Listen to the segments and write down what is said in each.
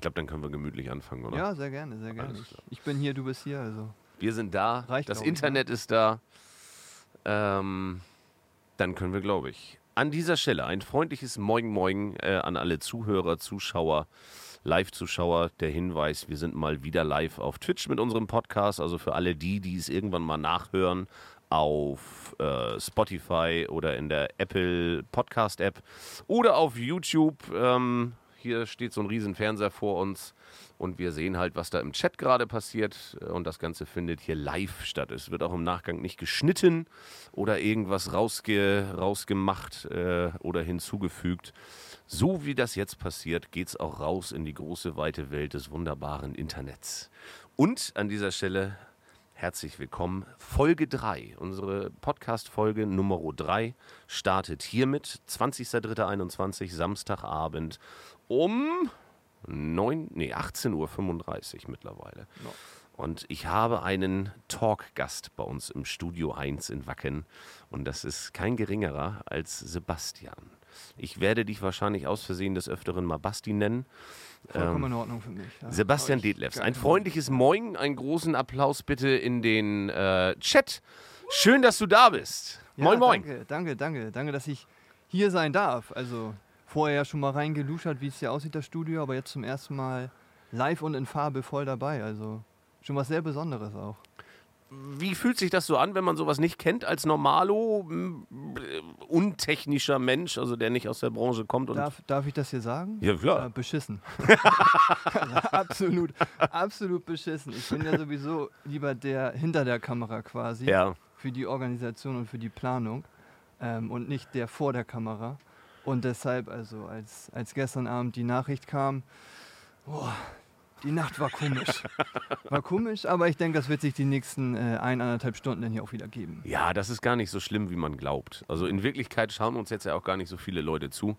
ich glaube, dann können wir gemütlich anfangen, oder? Ja, sehr gerne, sehr gerne. Ich, bin hier, du bist hier, also. Wir sind da, Reicht, das ne? Internet ist da. Ähm, dann können wir, glaube ich, an dieser Stelle ein freundliches Moin Moin äh, an alle Zuhörer, Zuschauer, Live-Zuschauer. Der Hinweis, wir sind mal wieder live auf Twitch mit unserem Podcast. Also für alle die, die es irgendwann mal nachhören auf äh, Spotify oder in der Apple Podcast App oder auf YouTube. Ähm, hier steht so ein riesen Fernseher vor uns und wir sehen halt, was da im Chat gerade passiert und das Ganze findet hier live statt. Es wird auch im Nachgang nicht geschnitten oder irgendwas rausge rausgemacht äh, oder hinzugefügt. So wie das jetzt passiert, geht es auch raus in die große, weite Welt des wunderbaren Internets. Und an dieser Stelle herzlich willkommen. Folge 3, unsere Podcast-Folge Nummer 3 startet hiermit. 20.03.21, Samstagabend um 9, nee, 18.35 Uhr mittlerweile. Ja. Und ich habe einen Talkgast bei uns im Studio 1 in Wacken. Und das ist kein geringerer als Sebastian. Ich werde dich wahrscheinlich aus Versehen des Öfteren mal Basti nennen. Vollkommen in Ordnung für mich. Ja. Sebastian Detlefs, ein freundliches Moin, einen großen Applaus bitte in den äh, Chat. Schön, dass du da bist. Ja, moin, moin. Danke, danke, danke. Danke, dass ich hier sein darf. Also vorher ja schon mal reingeluschert, wie es hier aussieht, das Studio, aber jetzt zum ersten Mal live und in Farbe voll dabei. Also schon was sehr Besonderes auch. Wie fühlt sich das so an, wenn man sowas nicht kennt als Normalo, äh, untechnischer Mensch, also der nicht aus der Branche kommt? Und Darf, darf ich das hier sagen? Ja, klar. Äh, beschissen. absolut, absolut beschissen. Ich bin ja sowieso lieber der hinter der Kamera quasi. ja, für die Organisation und für die Planung ähm, und nicht der vor der Kamera. Und deshalb, also als, als gestern Abend die Nachricht kam, boah, die Nacht war komisch. War komisch, aber ich denke, das wird sich die nächsten äh, ein, anderthalb Stunden dann hier auch wieder geben. ja, das ist gar nicht so schlimm, wie man glaubt. Also in Wirklichkeit schauen uns jetzt ja auch gar nicht so viele Leute zu.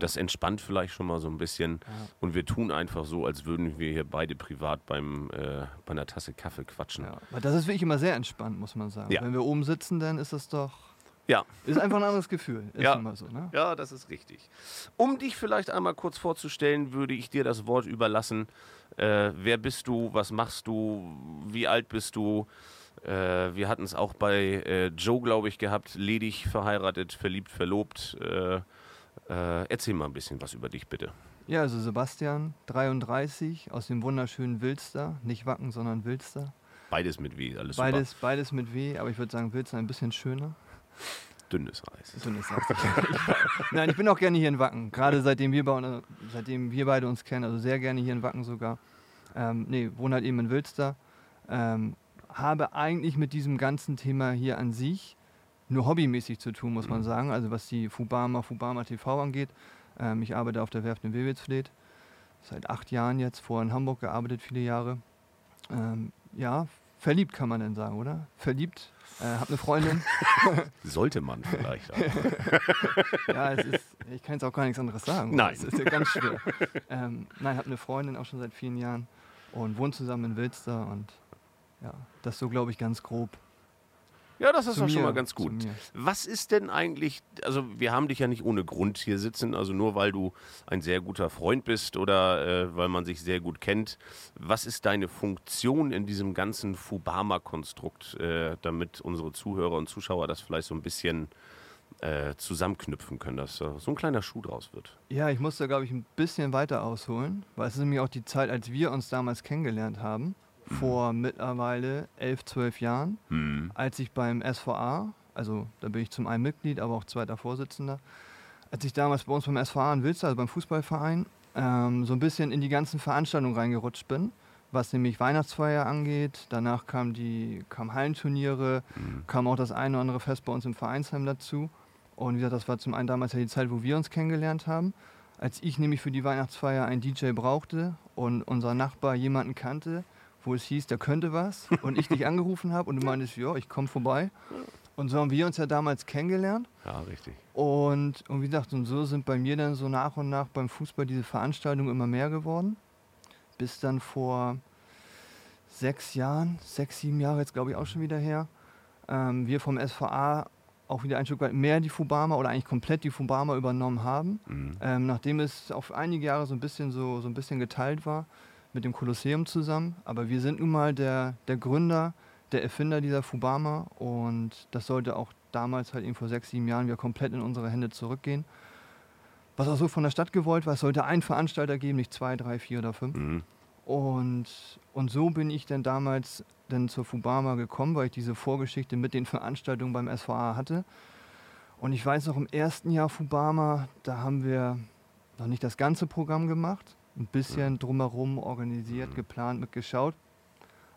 Das entspannt vielleicht schon mal so ein bisschen. Und wir tun einfach so, als würden wir hier beide privat beim, äh, bei einer Tasse Kaffee quatschen. Ja. Aber das ist wirklich immer sehr entspannt, muss man sagen. Ja. Wenn wir oben sitzen, dann ist das doch, ja. ist einfach ein anderes Gefühl. Ist Ja. immer so, ne? Ja, das ist richtig. Um dich vielleicht einmal kurz vorzustellen, würde ich dir das Wort überlassen. Äh, wer bist du? Was machst du? Wie alt bist du? Äh, wir hatten es auch bei äh, Joe, glaube ich, gehabt. Ledig, verheiratet, verliebt, verlobt. Äh, äh, erzähl mal ein bisschen was über dich, bitte. Ja, also Sebastian, 33, aus dem wunderschönen Wilster. Nicht Wacken, sondern Wilster. Beides mit W, alles Beides, beides mit W, aber ich würde sagen, Wilster ein bisschen schöner. Dünnes Eis. Dünnes Eis. Nein, ich bin auch gerne hier in Wacken. Gerade seitdem wir, bei, seitdem wir beide uns kennen, also sehr gerne hier in Wacken sogar. Ähm, nee, wohne halt eben in Wilster. Ähm, habe eigentlich mit diesem ganzen Thema hier an sich nur hobbymäßig zu tun, muss man sagen. Also was die Fubama, Fubama TV angeht. Ähm, ich arbeite auf der Werft in Wilwitzfleet. Seit acht Jahren jetzt, vorher in Hamburg gearbeitet, viele Jahre. Ähm, ja, verliebt kann man denn sagen, oder? Verliebt. Äh, hab eine Freundin. Sollte man vielleicht auch. Ja, es ist, ich kann jetzt auch gar nichts anderes sagen. Nein. Es ist ja ganz schwer. ähm, nein, habe eine Freundin auch schon seit vielen Jahren und wohnt zusammen in Wilster und ja, das so glaube ich ganz grob. Ja, das ist doch schon mal ganz gut. Was ist denn eigentlich, also wir haben dich ja nicht ohne Grund hier sitzen, also nur weil du ein sehr guter Freund bist oder äh, weil man sich sehr gut kennt. Was ist deine Funktion in diesem ganzen Fubama-Konstrukt, äh, damit unsere Zuhörer und Zuschauer das vielleicht so ein bisschen äh, zusammenknüpfen können, dass so ein kleiner Schuh draus wird? Ja, ich muss da glaube ich ein bisschen weiter ausholen, weil es ist nämlich auch die Zeit, als wir uns damals kennengelernt haben, vor mittlerweile elf, zwölf Jahren. Hm. als ich beim SVA, also da bin ich zum einen Mitglied, aber auch zweiter Vorsitzender, als ich damals bei uns beim SVA in Wilster, also beim Fußballverein, ähm, so ein bisschen in die ganzen Veranstaltungen reingerutscht bin, was nämlich Weihnachtsfeier angeht. Danach kamen die kamen Hallenturniere, kam auch das eine oder andere Fest bei uns im Vereinsheim dazu. Und wie gesagt, das war zum einen damals ja die Zeit, wo wir uns kennengelernt haben. Als ich nämlich für die Weihnachtsfeier einen DJ brauchte und unser Nachbar jemanden kannte, wo es hieß, der könnte was und ich dich angerufen habe und du meintest, ja, ich komme vorbei. Und so haben wir uns ja damals kennengelernt. Ja, richtig. Und, und wie gesagt, und so sind bei mir dann so nach und nach beim Fußball diese Veranstaltungen immer mehr geworden. Bis dann vor sechs Jahren, sechs, sieben Jahre jetzt glaube ich auch schon wieder her, ähm, wir vom SVA auch wieder ein Stück weit mehr die Fubama oder eigentlich komplett die Fubama übernommen haben. Mhm. Ähm, nachdem es auf einige Jahre so ein bisschen so, so ein bisschen geteilt war mit dem Kolosseum zusammen. Aber wir sind nun mal der, der Gründer, der Erfinder dieser Fubama und das sollte auch damals halt eben vor sechs, sieben Jahren wieder komplett in unsere Hände zurückgehen. Was auch so von der Stadt gewollt war, es sollte einen Veranstalter geben, nicht zwei, drei, vier oder fünf. Mhm. Und, und so bin ich dann damals dann zur Fubama gekommen, weil ich diese Vorgeschichte mit den Veranstaltungen beim SVA hatte. Und ich weiß noch, im ersten Jahr Fubama, da haben wir noch nicht das ganze Programm gemacht, ein bisschen drumherum organisiert, geplant, mitgeschaut.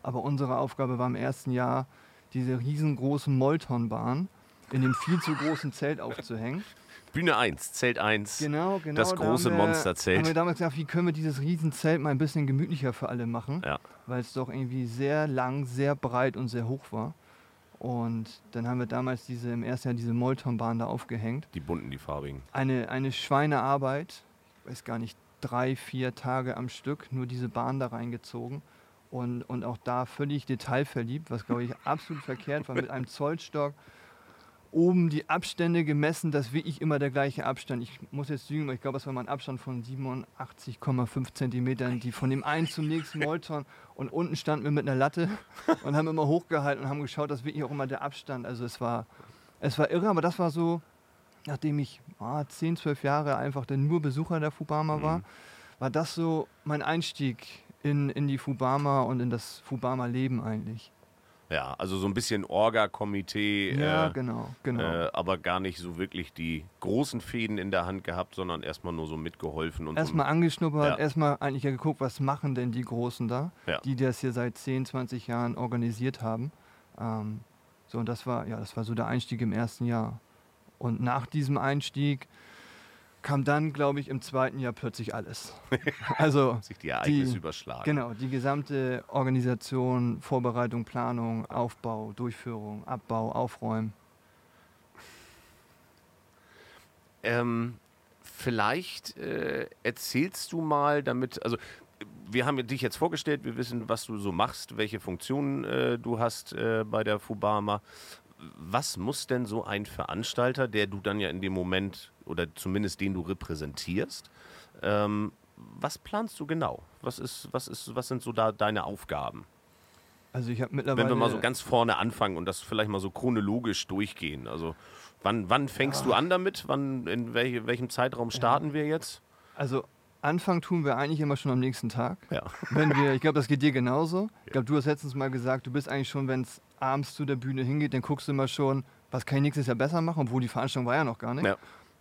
Aber unsere Aufgabe war im ersten Jahr, diese riesengroße Moltonbahn in dem viel zu großen Zelt aufzuhängen. Bühne 1, Zelt 1. Genau, genau. Das da große wir- Monsterzelt. Haben wir damals gesagt, wie können wir dieses Riesenzelt mal ein bisschen gemütlicher für alle machen, Ja. weil es doch irgendwie sehr lang, sehr breit und sehr hoch war. Und dann haben wir damals diese, im ersten Jahr diese Moltonbahn da aufgehängt. Die bunten, die farbigen. Eine, eine Schweinearbeit, ich weiß gar nicht, drei, vier Tage am Stück, nur diese Bahn da reingezogen. Und, und auch da völlig detailverliebt, was glaube ich absolut verkehrt war, mit einem Zollstock oben die Abstände gemessen, dass wirklich immer der gleiche Abstand. Ich muss jetzt lügen, aber ich glaube, es war mal ein Abstand von 87,5 Zentimetern, die von dem einen zum nächsten Molton. Und unten standen wir mit einer Latte und haben immer hochgehalten und haben geschaut, dass wirklich auch immer der Abstand. Also es war, es war irre, aber das war so, nachdem ich ah, 10, 12 Jahre einfach dann nur Besucher der Fubama war, Mhm. war das so mein Einstieg in, in die Fubama und in das Fubama-Leben eigentlich. Ja, also so ein bisschen Orga-Komitee. Ja, äh, genau, genau. Äh, aber gar nicht so wirklich die großen Fäden in der Hand gehabt, sondern erstmal nur so mitgeholfen und Erstmal angeschnuppert, Ja. erstmal eigentlich ja geguckt, was machen denn die Großen da, Ja. die das hier seit 10, 20 Jahren organisiert haben. Ähm, so, und das war, ja, das war so der Einstieg im ersten Jahr. Und nach diesem Einstieg kam dann, glaube ich, im zweiten Jahr plötzlich alles. also, so sich die Ereignisse die- überschlagen. genau, die gesamte Organisation, Vorbereitung, Planung, Aufbau, Durchführung, Abbau, Aufräumen. Ähm, vielleicht äh, erzählst du mal damit, also wir haben dich jetzt vorgestellt, wir wissen, was du so machst, welche Funktionen äh, du hast äh, bei der Fubama. Was muss denn so ein Veranstalter, der du dann ja in dem Moment oder zumindest den du repräsentierst, ähm, was planst du genau? Was, ist, was, ist, was sind so da deine Aufgaben? Also ich habe mittlerweile... Wenn wir mal so ganz vorne anfangen und das vielleicht mal so chronologisch durchgehen. Also wann, wann fängst du an damit? Wann, in welche, welchem Zeitraum starten wir jetzt? Also Anfang tun wir eigentlich immer schon am nächsten Tag. Ja. Wenn wir, ich glaube, das geht dir genauso. Ich glaube, du hast letztens mal gesagt, du bist eigentlich schon, wenn es abends zu der Bühne hingeht, dann guckst du immer schon, was kann ich nächstes Jahr besser machen, obwohl die Veranstaltung war ja noch gar nicht. Ja.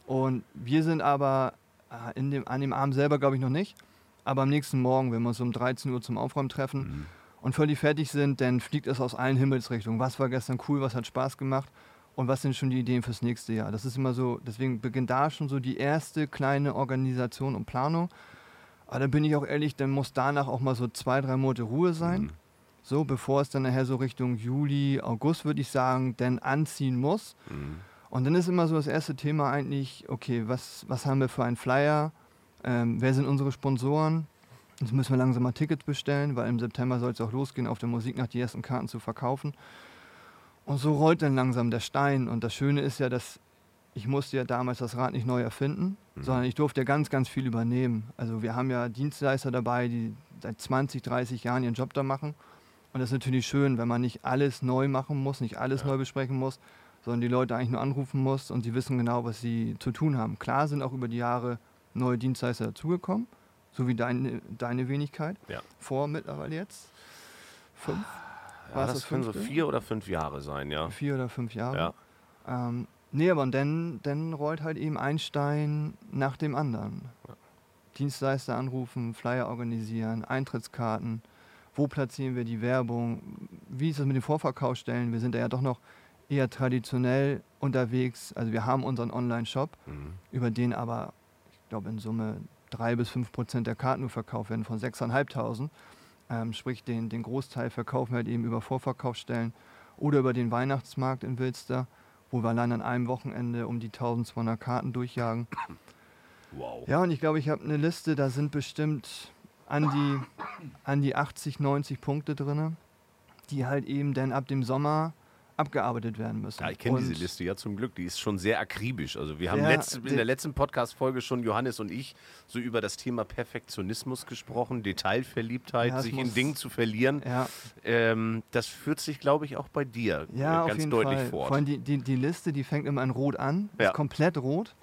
Und wir sind aber äh, in dem, an dem Abend selber, glaube ich, noch nicht. Aber am nächsten Morgen, wenn wir uns um 13 Uhr zum Aufräumen treffen Mhm. und völlig fertig sind, dann fliegt es aus allen Himmelsrichtungen. Was war gestern cool, was hat Spaß gemacht und was sind schon die Ideen fürs nächste Jahr. Das ist immer so, deswegen beginnt da schon so die erste kleine Organisation und Planung. Aber da bin ich auch ehrlich, dann muss danach auch mal so zwei, drei Monate Ruhe sein. Mhm. So, bevor es dann nachher so Richtung Juli, August, würde ich sagen, dann anziehen muss. Mhm. Und dann ist immer so das erste Thema eigentlich, okay, was, was haben wir für einen Flyer? Ähm, wer sind unsere Sponsoren? Jetzt müssen wir langsam mal Tickets bestellen, weil im September soll es auch losgehen, auf der Musiknacht die ersten Karten zu verkaufen. Und so rollt dann langsam der Stein. Und das Schöne ist ja, dass ich musste ja damals das Rad nicht neu erfinden, Mhm. sondern ich durfte ja ganz, ganz viel übernehmen. Also wir haben ja Dienstleister dabei, die seit 20, 30 Jahren ihren Job da machen. Und das ist natürlich schön, wenn man nicht alles neu machen muss, nicht alles Ja. neu besprechen muss, sondern die Leute eigentlich nur anrufen muss und sie wissen genau, was sie zu tun haben. Klar sind auch über die Jahre neue Dienstleister dazugekommen, so wie deine, deine Wenigkeit. Ja. Vor mittlerweile jetzt fünf, Ja, War es das das können so vier oder fünf Jahre sein, ja. vier oder fünf Jahre. Ja. Ähm, nee, aber und dann, dann rollt halt eben ein Stein nach dem anderen. Ja. Dienstleister anrufen, Flyer organisieren, Eintrittskarten. Wo platzieren wir die Werbung? Wie ist das mit den Vorverkaufsstellen? Wir sind da ja doch noch eher traditionell unterwegs. Also wir haben unseren Online-Shop, Mhm. über den aber, ich glaube in Summe drei bis fünf Prozent der Karten nur verkauft werden von 6.500. Ähm, sprich, den, den Großteil verkaufen wir halt eben über Vorverkaufsstellen oder über den Weihnachtsmarkt in Wilster, wo wir allein an einem Wochenende um die 1200 Karten durchjagen. Wow. Ja, und ich glaube, ich habe eine Liste, da sind bestimmt an die, an die 80, 90 Punkte drin, die halt eben dann ab dem Sommer abgearbeitet werden müssen. Ja, ich kenne diese Liste ja zum Glück. Die ist schon sehr akribisch. Also wir haben Ja, letzt, in der- letzten Podcast-Folge schon Johannes und ich so über das Thema Perfektionismus gesprochen, Detailverliebtheit, Ja, sich in Dingen zu verlieren. Ja, Ähm, das führt sich, glaube ich, auch bei dir äh, ganz deutlich Fall. fort. Vor allem die, die, die Liste, die fängt immer in Rot an, ist komplett rot.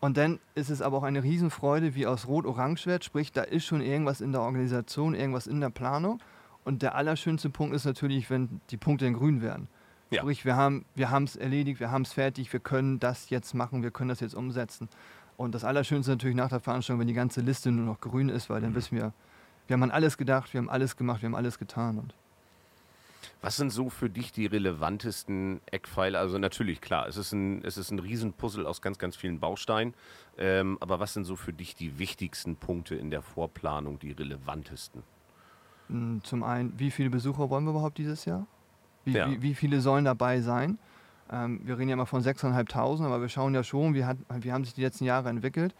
Und dann ist es aber auch eine Riesenfreude, wie aus Rot orange wird. Sprich, da ist schon irgendwas in der Organisation, irgendwas in der Planung. Und der allerschönste Punkt ist natürlich, wenn die Punkte in grün werden. Ja. Sprich, wir haben wir es erledigt, wir haben es fertig, wir können das jetzt machen, wir können das jetzt umsetzen. Und das Allerschönste ist natürlich nach der Veranstaltung, wenn die ganze Liste nur noch grün ist, weil dann Mhm. wissen wir, wir haben an alles gedacht, wir haben alles gemacht, wir haben alles getan. Und Was sind so für dich die relevantesten Eckpfeiler? Also natürlich, klar, es ist ein, es ist ein Riesenpuzzle aus ganz, ganz vielen Bausteinen. Ähm, aber was sind so für dich die wichtigsten Punkte in der Vorplanung, die relevantesten? Mm, Zum einen, wie viele Besucher wollen wir überhaupt dieses Jahr? Wie, Ja. wie, wie viele sollen dabei sein? Ähm, wir reden ja immer von 6.500, aber wir schauen ja schon, wie, hat, wie haben sich die letzten Jahre entwickelt.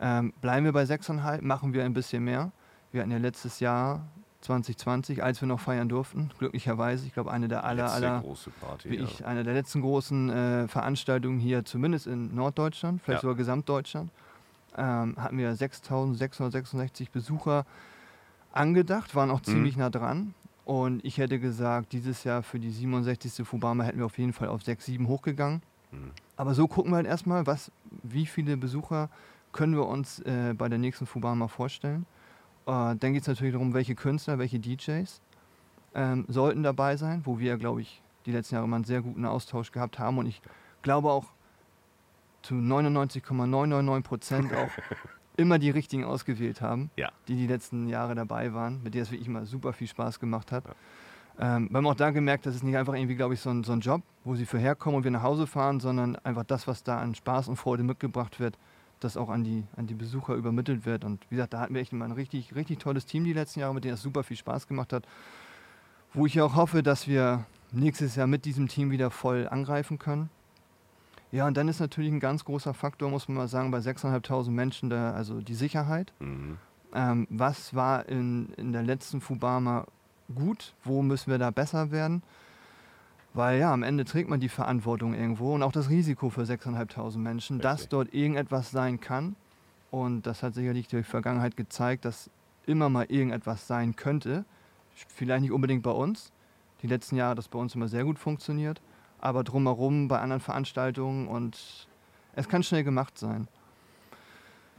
Ähm, bleiben wir bei 6.500, machen wir ein bisschen mehr. Wir hatten ja letztes Jahr, 2020, als wir noch feiern durften, glücklicherweise, ich glaube, eine der aller, aller, Party. wie ja. ich, eine der letzten großen äh, Veranstaltungen hier, zumindest in Norddeutschland, vielleicht Ja. sogar Gesamtdeutschland, ähm, hatten wir 6.666 Besucher angedacht, waren auch Mhm. ziemlich nah dran. Und ich hätte gesagt, dieses Jahr für die 67. Fubama hätten wir auf jeden Fall auf 6, 7 hochgegangen. Mhm. Aber so gucken wir halt erstmal, was, wie viele Besucher können wir uns äh, bei der nächsten Fubama vorstellen. Äh, dann geht es natürlich darum, welche Künstler, welche DJs ähm, sollten dabei sein, wo wir, glaube ich, die letzten Jahre immer einen sehr guten Austausch gehabt haben. Und ich glaube auch zu 99,999 Prozent auch immer die richtigen ausgewählt haben, Ja. die die letzten Jahre dabei waren, mit der es wirklich immer super viel Spaß gemacht hat. Ähm, wir haben auch da gemerkt, das ist nicht einfach irgendwie, glaube ich, so ein, so ein Job, wo sie für herkommen und wir nach Hause fahren, sondern einfach das, was da an Spaß und Freude mitgebracht wird, das auch an die, an die Besucher übermittelt wird. Und wie gesagt, da hatten wir echt immer ein richtig, richtig tolles Team die letzten Jahre, mit dem es super viel Spaß gemacht hat. Wo ich auch hoffe, dass wir nächstes Jahr mit diesem Team wieder voll angreifen können. Ja, und dann ist natürlich ein ganz großer Faktor, muss man mal sagen, bei 6.500 Menschen, da, also die Sicherheit. Mhm. Ähm, was war in, in der letzten Fubama gut? Wo müssen wir da besser werden? Weil ja, am Ende trägt man die Verantwortung irgendwo und auch das Risiko für 6.500 Menschen, dass Richtig. dort irgendetwas sein kann. Und das hat sicherlich die Vergangenheit gezeigt, dass immer mal irgendetwas sein könnte. Vielleicht nicht unbedingt bei uns. Die letzten Jahre hat das bei uns immer sehr gut funktioniert. Aber drumherum bei anderen Veranstaltungen und es kann schnell gemacht sein.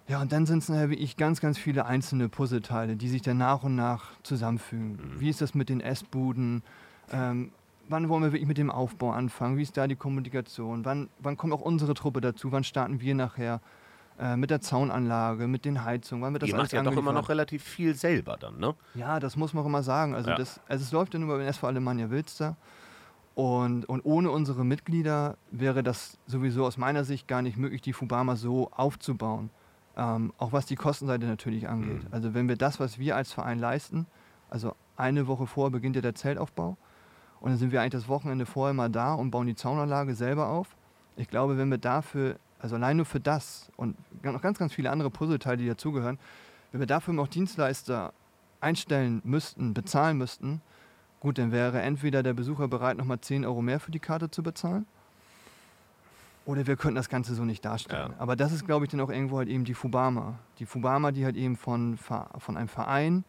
Ja, und dann sind es nachher wirklich ganz, ganz viele einzelne Puzzleteile, die sich dann nach und nach zusammenfügen. Mhm. Wie ist das mit den Essbuden? Ähm, wann wollen wir wirklich mit dem Aufbau anfangen? Wie ist da die Kommunikation? Wann, wann kommt auch unsere Truppe dazu? Wann starten wir nachher? Äh, mit der Zaunanlage, mit den Heizungen, wann wird das Ihr alles macht ja doch immer noch relativ viel selber dann, ne? Ja, das muss man auch immer sagen. Also, Ja. das, also es läuft ja nur über den SV Alemannia Wilster. Und, und ohne unsere Mitglieder wäre das sowieso aus meiner Sicht gar nicht möglich, die Fubama so aufzubauen. Ähm, auch was die Kostenseite natürlich angeht. Mhm. Also wenn wir das, was wir als Verein leisten, also eine Woche vorher beginnt ja der Zeltaufbau und dann sind wir eigentlich das Wochenende vorher mal da und bauen die Zaunanlage selber auf. Ich glaube, wenn wir dafür, also allein nur für das und noch ganz, ganz viele andere Puzzleteile, die dazugehören, wenn wir dafür noch Dienstleister einstellen müssten, bezahlen müssten, gut, dann wäre entweder der Besucher bereit, nochmal 10 Euro mehr für die Karte zu bezahlen. Oder wir könnten das Ganze so nicht darstellen. Ja. Aber das ist, glaube ich, dann auch irgendwo halt eben die Fubama. Die Fubama, die halt eben von, von einem Verein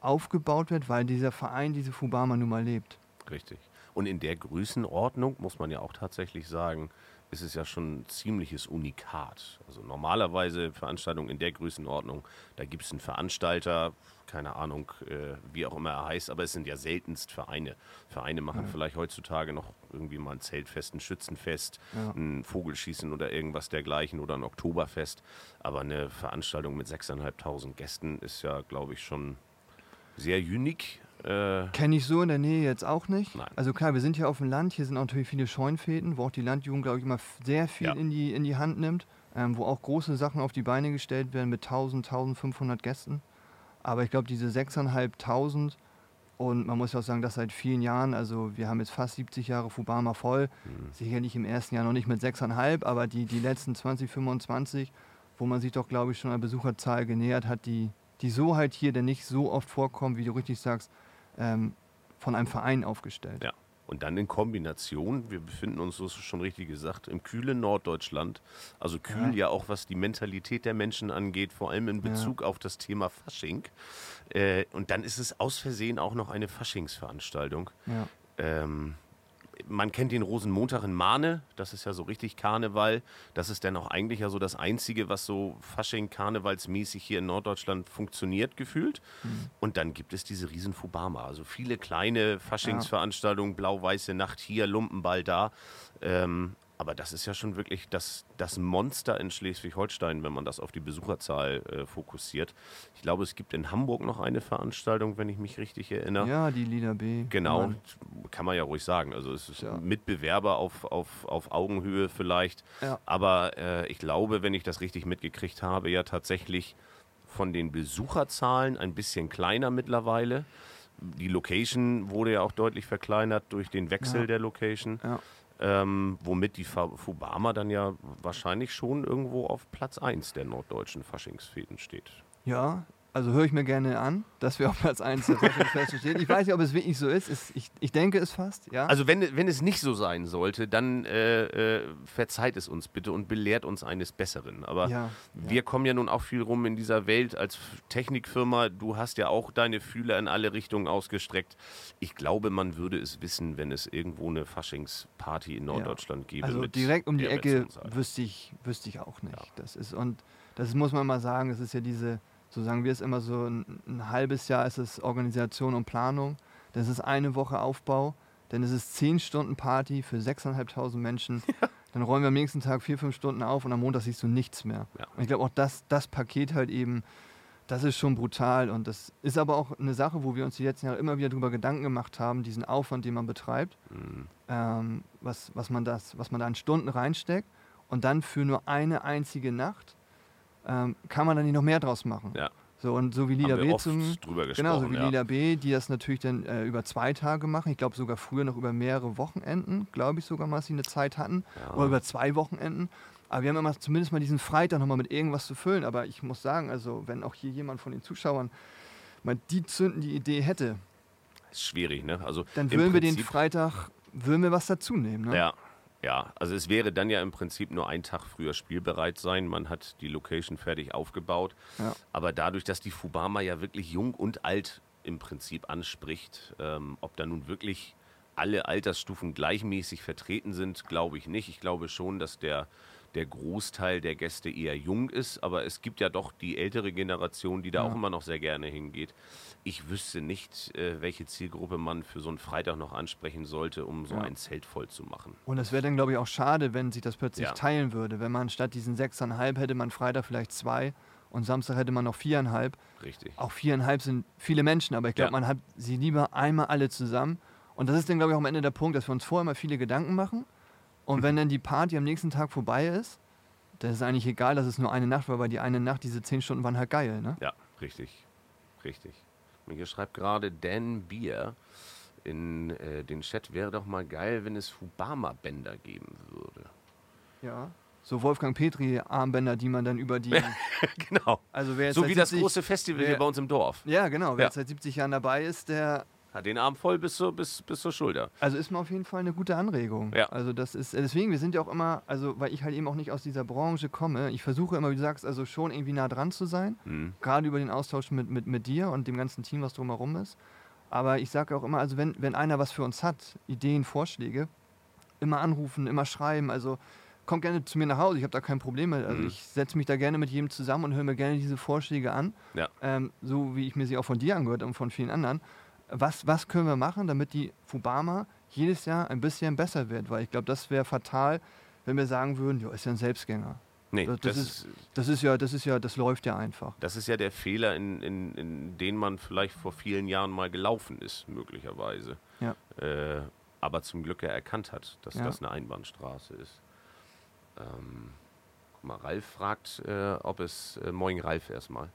aufgebaut wird, weil dieser Verein diese Fubama nun mal lebt. Richtig. Und in der Größenordnung muss man ja auch tatsächlich sagen, ist es ja schon ein ziemliches Unikat. Also normalerweise Veranstaltungen in der Größenordnung, da gibt es einen Veranstalter, keine Ahnung, äh, wie auch immer er heißt, aber es sind ja seltenst Vereine. Vereine machen vielleicht heutzutage noch irgendwie mal ein Zeltfest, ein Schützenfest, Ja. ein Vogelschießen oder irgendwas dergleichen oder ein Oktoberfest. Aber eine Veranstaltung mit 6.500 Gästen ist ja, glaube ich, schon sehr unique. Äh, Kenne ich so in der Nähe jetzt auch nicht. Nein. Also klar, wir sind hier auf dem Land, hier sind auch natürlich viele Scheunfäden, wo auch die Landjugend, glaube ich, immer sehr viel Ja. in, die, in die Hand nimmt, ähm, wo auch große Sachen auf die Beine gestellt werden mit 1000, 1500 Gästen. Aber ich glaube, diese 6.500 und man muss ja auch sagen, das seit vielen Jahren, also wir haben jetzt fast 70 Jahre Fubama voll, Mhm. sicherlich im ersten Jahr noch nicht mit 6,5, aber die, die letzten 20, 25, wo man sich doch, glaube ich, schon an Besucherzahl genähert hat, die, die so halt hier denn nicht so oft vorkommen, wie du richtig sagst, ähm, von einem Verein aufgestellt. Ja. Und dann in Kombination, wir befinden uns, das ist schon richtig gesagt, im kühlen Norddeutschland. Also kühl ja. ja auch, was die Mentalität der Menschen angeht, vor allem in Bezug ja. auf das Thema Fasching. Äh, und dann ist es aus Versehen auch noch eine Faschingsveranstaltung. Ja. Ähm, man kennt den Rosenmontag in Mahne, das ist ja so richtig Karneval. Das ist dann auch eigentlich ja so das Einzige, was so Fasching karnevalsmäßig hier in Norddeutschland funktioniert, gefühlt. Mhm. Und dann gibt es diese riesen Fubama, also viele kleine Faschingsveranstaltungen, ja. blau-weiße Nacht hier, Lumpenball da. Ähm, aber das ist ja schon wirklich das, das Monster in Schleswig-Holstein, wenn man das auf die Besucherzahl äh, fokussiert. Ich glaube, es gibt in Hamburg noch eine Veranstaltung, wenn ich mich richtig erinnere. Ja, die Lieder B. Genau, Mann. kann man ja ruhig sagen. Also es ist ja. Mitbewerber auf, auf, auf Augenhöhe vielleicht. Ja. Aber äh, ich glaube, wenn ich das richtig mitgekriegt habe, ja tatsächlich von den Besucherzahlen ein bisschen kleiner mittlerweile. Die Location wurde ja auch deutlich verkleinert durch den Wechsel ja. der Location. Ja. Ähm, womit die Fubama dann ja wahrscheinlich schon irgendwo auf Platz 1 der norddeutschen Faschingsfäden steht. Ja, also höre ich mir gerne an, dass wir auf Platz 1 der Faschingsfeste stehen. Ich weiß nicht, ob es wirklich so ist. ist ich, ich denke es fast, ja. Also wenn, wenn es nicht so sein sollte, dann äh, äh, verzeiht es uns bitte und belehrt uns eines Besseren. Aber ja, wir ja. kommen ja nun auch viel rum in dieser Welt als Technikfirma. Du hast ja auch deine Fühler in alle Richtungen ausgestreckt. Ich glaube, man würde es wissen, wenn es irgendwo eine Faschingsparty in Norddeutschland ja. gäbe. Also direkt um die Ecke wüsste ich, wüsste ich auch nicht. Das ist, und das muss man mal sagen, es ist ja diese so sagen wir es immer so, ein, ein halbes Jahr ist es Organisation und Planung, dann ist es eine Woche Aufbau, dann ist es zehn Stunden Party für 6.500 Menschen. Ja. Dann räumen wir am nächsten Tag vier, fünf Stunden auf und am Montag siehst du nichts mehr. Ja. Und ich glaube auch das, das Paket halt eben, das ist schon brutal und das ist aber auch eine Sache, wo wir uns die letzten Jahre immer wieder darüber Gedanken gemacht haben, diesen Aufwand, den man betreibt, mhm. ähm, was, was, man das, was man da an Stunden reinsteckt und dann für nur eine einzige Nacht ähm, kann man dann nicht noch mehr draus machen. Ja. So, und so wie Lila B zum. Genau, so wie ja. Lila B, die das natürlich dann äh, über zwei Tage machen. Ich glaube sogar früher noch über mehrere Wochenenden, glaube ich sogar mal, dass sie eine Zeit hatten. Ja. Oder über zwei Wochenenden. Aber wir haben immer zumindest mal diesen Freitag nochmal mit irgendwas zu füllen. Aber ich muss sagen, also wenn auch hier jemand von den Zuschauern mal die zünden die Idee hätte. Ist schwierig, ne? Also dann würden wir den Freitag, würden wir was dazu nehmen, ne? Ja, ja, also es wäre dann ja im Prinzip nur ein Tag früher spielbereit sein. Man hat die Location fertig aufgebaut. Ja. Aber dadurch, dass die Fubama ja wirklich jung und alt im Prinzip anspricht, ähm, ob da nun wirklich alle Altersstufen gleichmäßig vertreten sind, glaube ich nicht. Ich glaube schon, dass der der Großteil der Gäste eher jung ist, aber es gibt ja doch die ältere Generation, die da ja. auch immer noch sehr gerne hingeht. Ich wüsste nicht, äh, welche Zielgruppe man für so einen Freitag noch ansprechen sollte, um so ja. ein Zelt voll zu machen. Und es wäre dann, glaube ich, auch schade, wenn sich das plötzlich ja. teilen würde. Wenn man statt diesen sechseinhalb hätte man Freitag vielleicht zwei und Samstag hätte man noch viereinhalb. Richtig. Auch viereinhalb sind viele Menschen, aber ich glaube, man hat sie lieber einmal alle zusammen. Und das ist dann, glaube ich, auch am Ende der Punkt, dass wir uns vorher mal viele Gedanken machen und wenn dann die Party am nächsten Tag vorbei ist, dann ist es eigentlich egal, dass es nur eine Nacht war, weil die eine Nacht, diese zehn Stunden waren halt geil, ne? Ja, richtig. Richtig. Und hier schreibt gerade Dan Bier in äh, den Chat, wäre doch mal geil, wenn es Fubama-Bänder geben würde. Ja. So Wolfgang Petri-Armbänder, die man dann über die. genau. Also wer so wie 70, das große Festival wer, hier bei uns im Dorf. Ja, genau. Wer ja. seit 70 Jahren dabei ist, der hat den Arm voll bis zur, bis, bis zur Schulter. Also ist mir auf jeden Fall eine gute Anregung. Ja. Also das ist, deswegen, wir sind ja auch immer, also weil ich halt eben auch nicht aus dieser Branche komme, ich versuche immer, wie du sagst, also schon irgendwie nah dran zu sein. Mhm. Gerade über den Austausch mit, mit, mit dir und dem ganzen Team, was drumherum ist. Aber ich sage auch immer, also wenn, wenn einer was für uns hat, Ideen, Vorschläge, immer anrufen, immer schreiben, also kommt gerne zu mir nach Hause, ich habe da kein Problem mit. Also mhm. ich setze mich da gerne mit jedem zusammen und höre mir gerne diese Vorschläge an. Ja. Ähm, so wie ich mir sie auch von dir angehört und von vielen anderen was, was können wir machen, damit die Fubama jedes Jahr ein bisschen besser wird? Weil ich glaube, das wäre fatal, wenn wir sagen würden, ja, ist ja ein Selbstgänger. Nee, das, das, ist, das ist ja, das ist ja, das läuft ja einfach. Das ist ja der Fehler, in, in, in den man vielleicht vor vielen Jahren mal gelaufen ist, möglicherweise. Ja. Äh, aber zum Glück ja erkannt hat, dass ja. das eine Einbahnstraße ist. Ähm, guck mal, Ralf fragt, äh, ob es, äh, moin Ralf erstmal,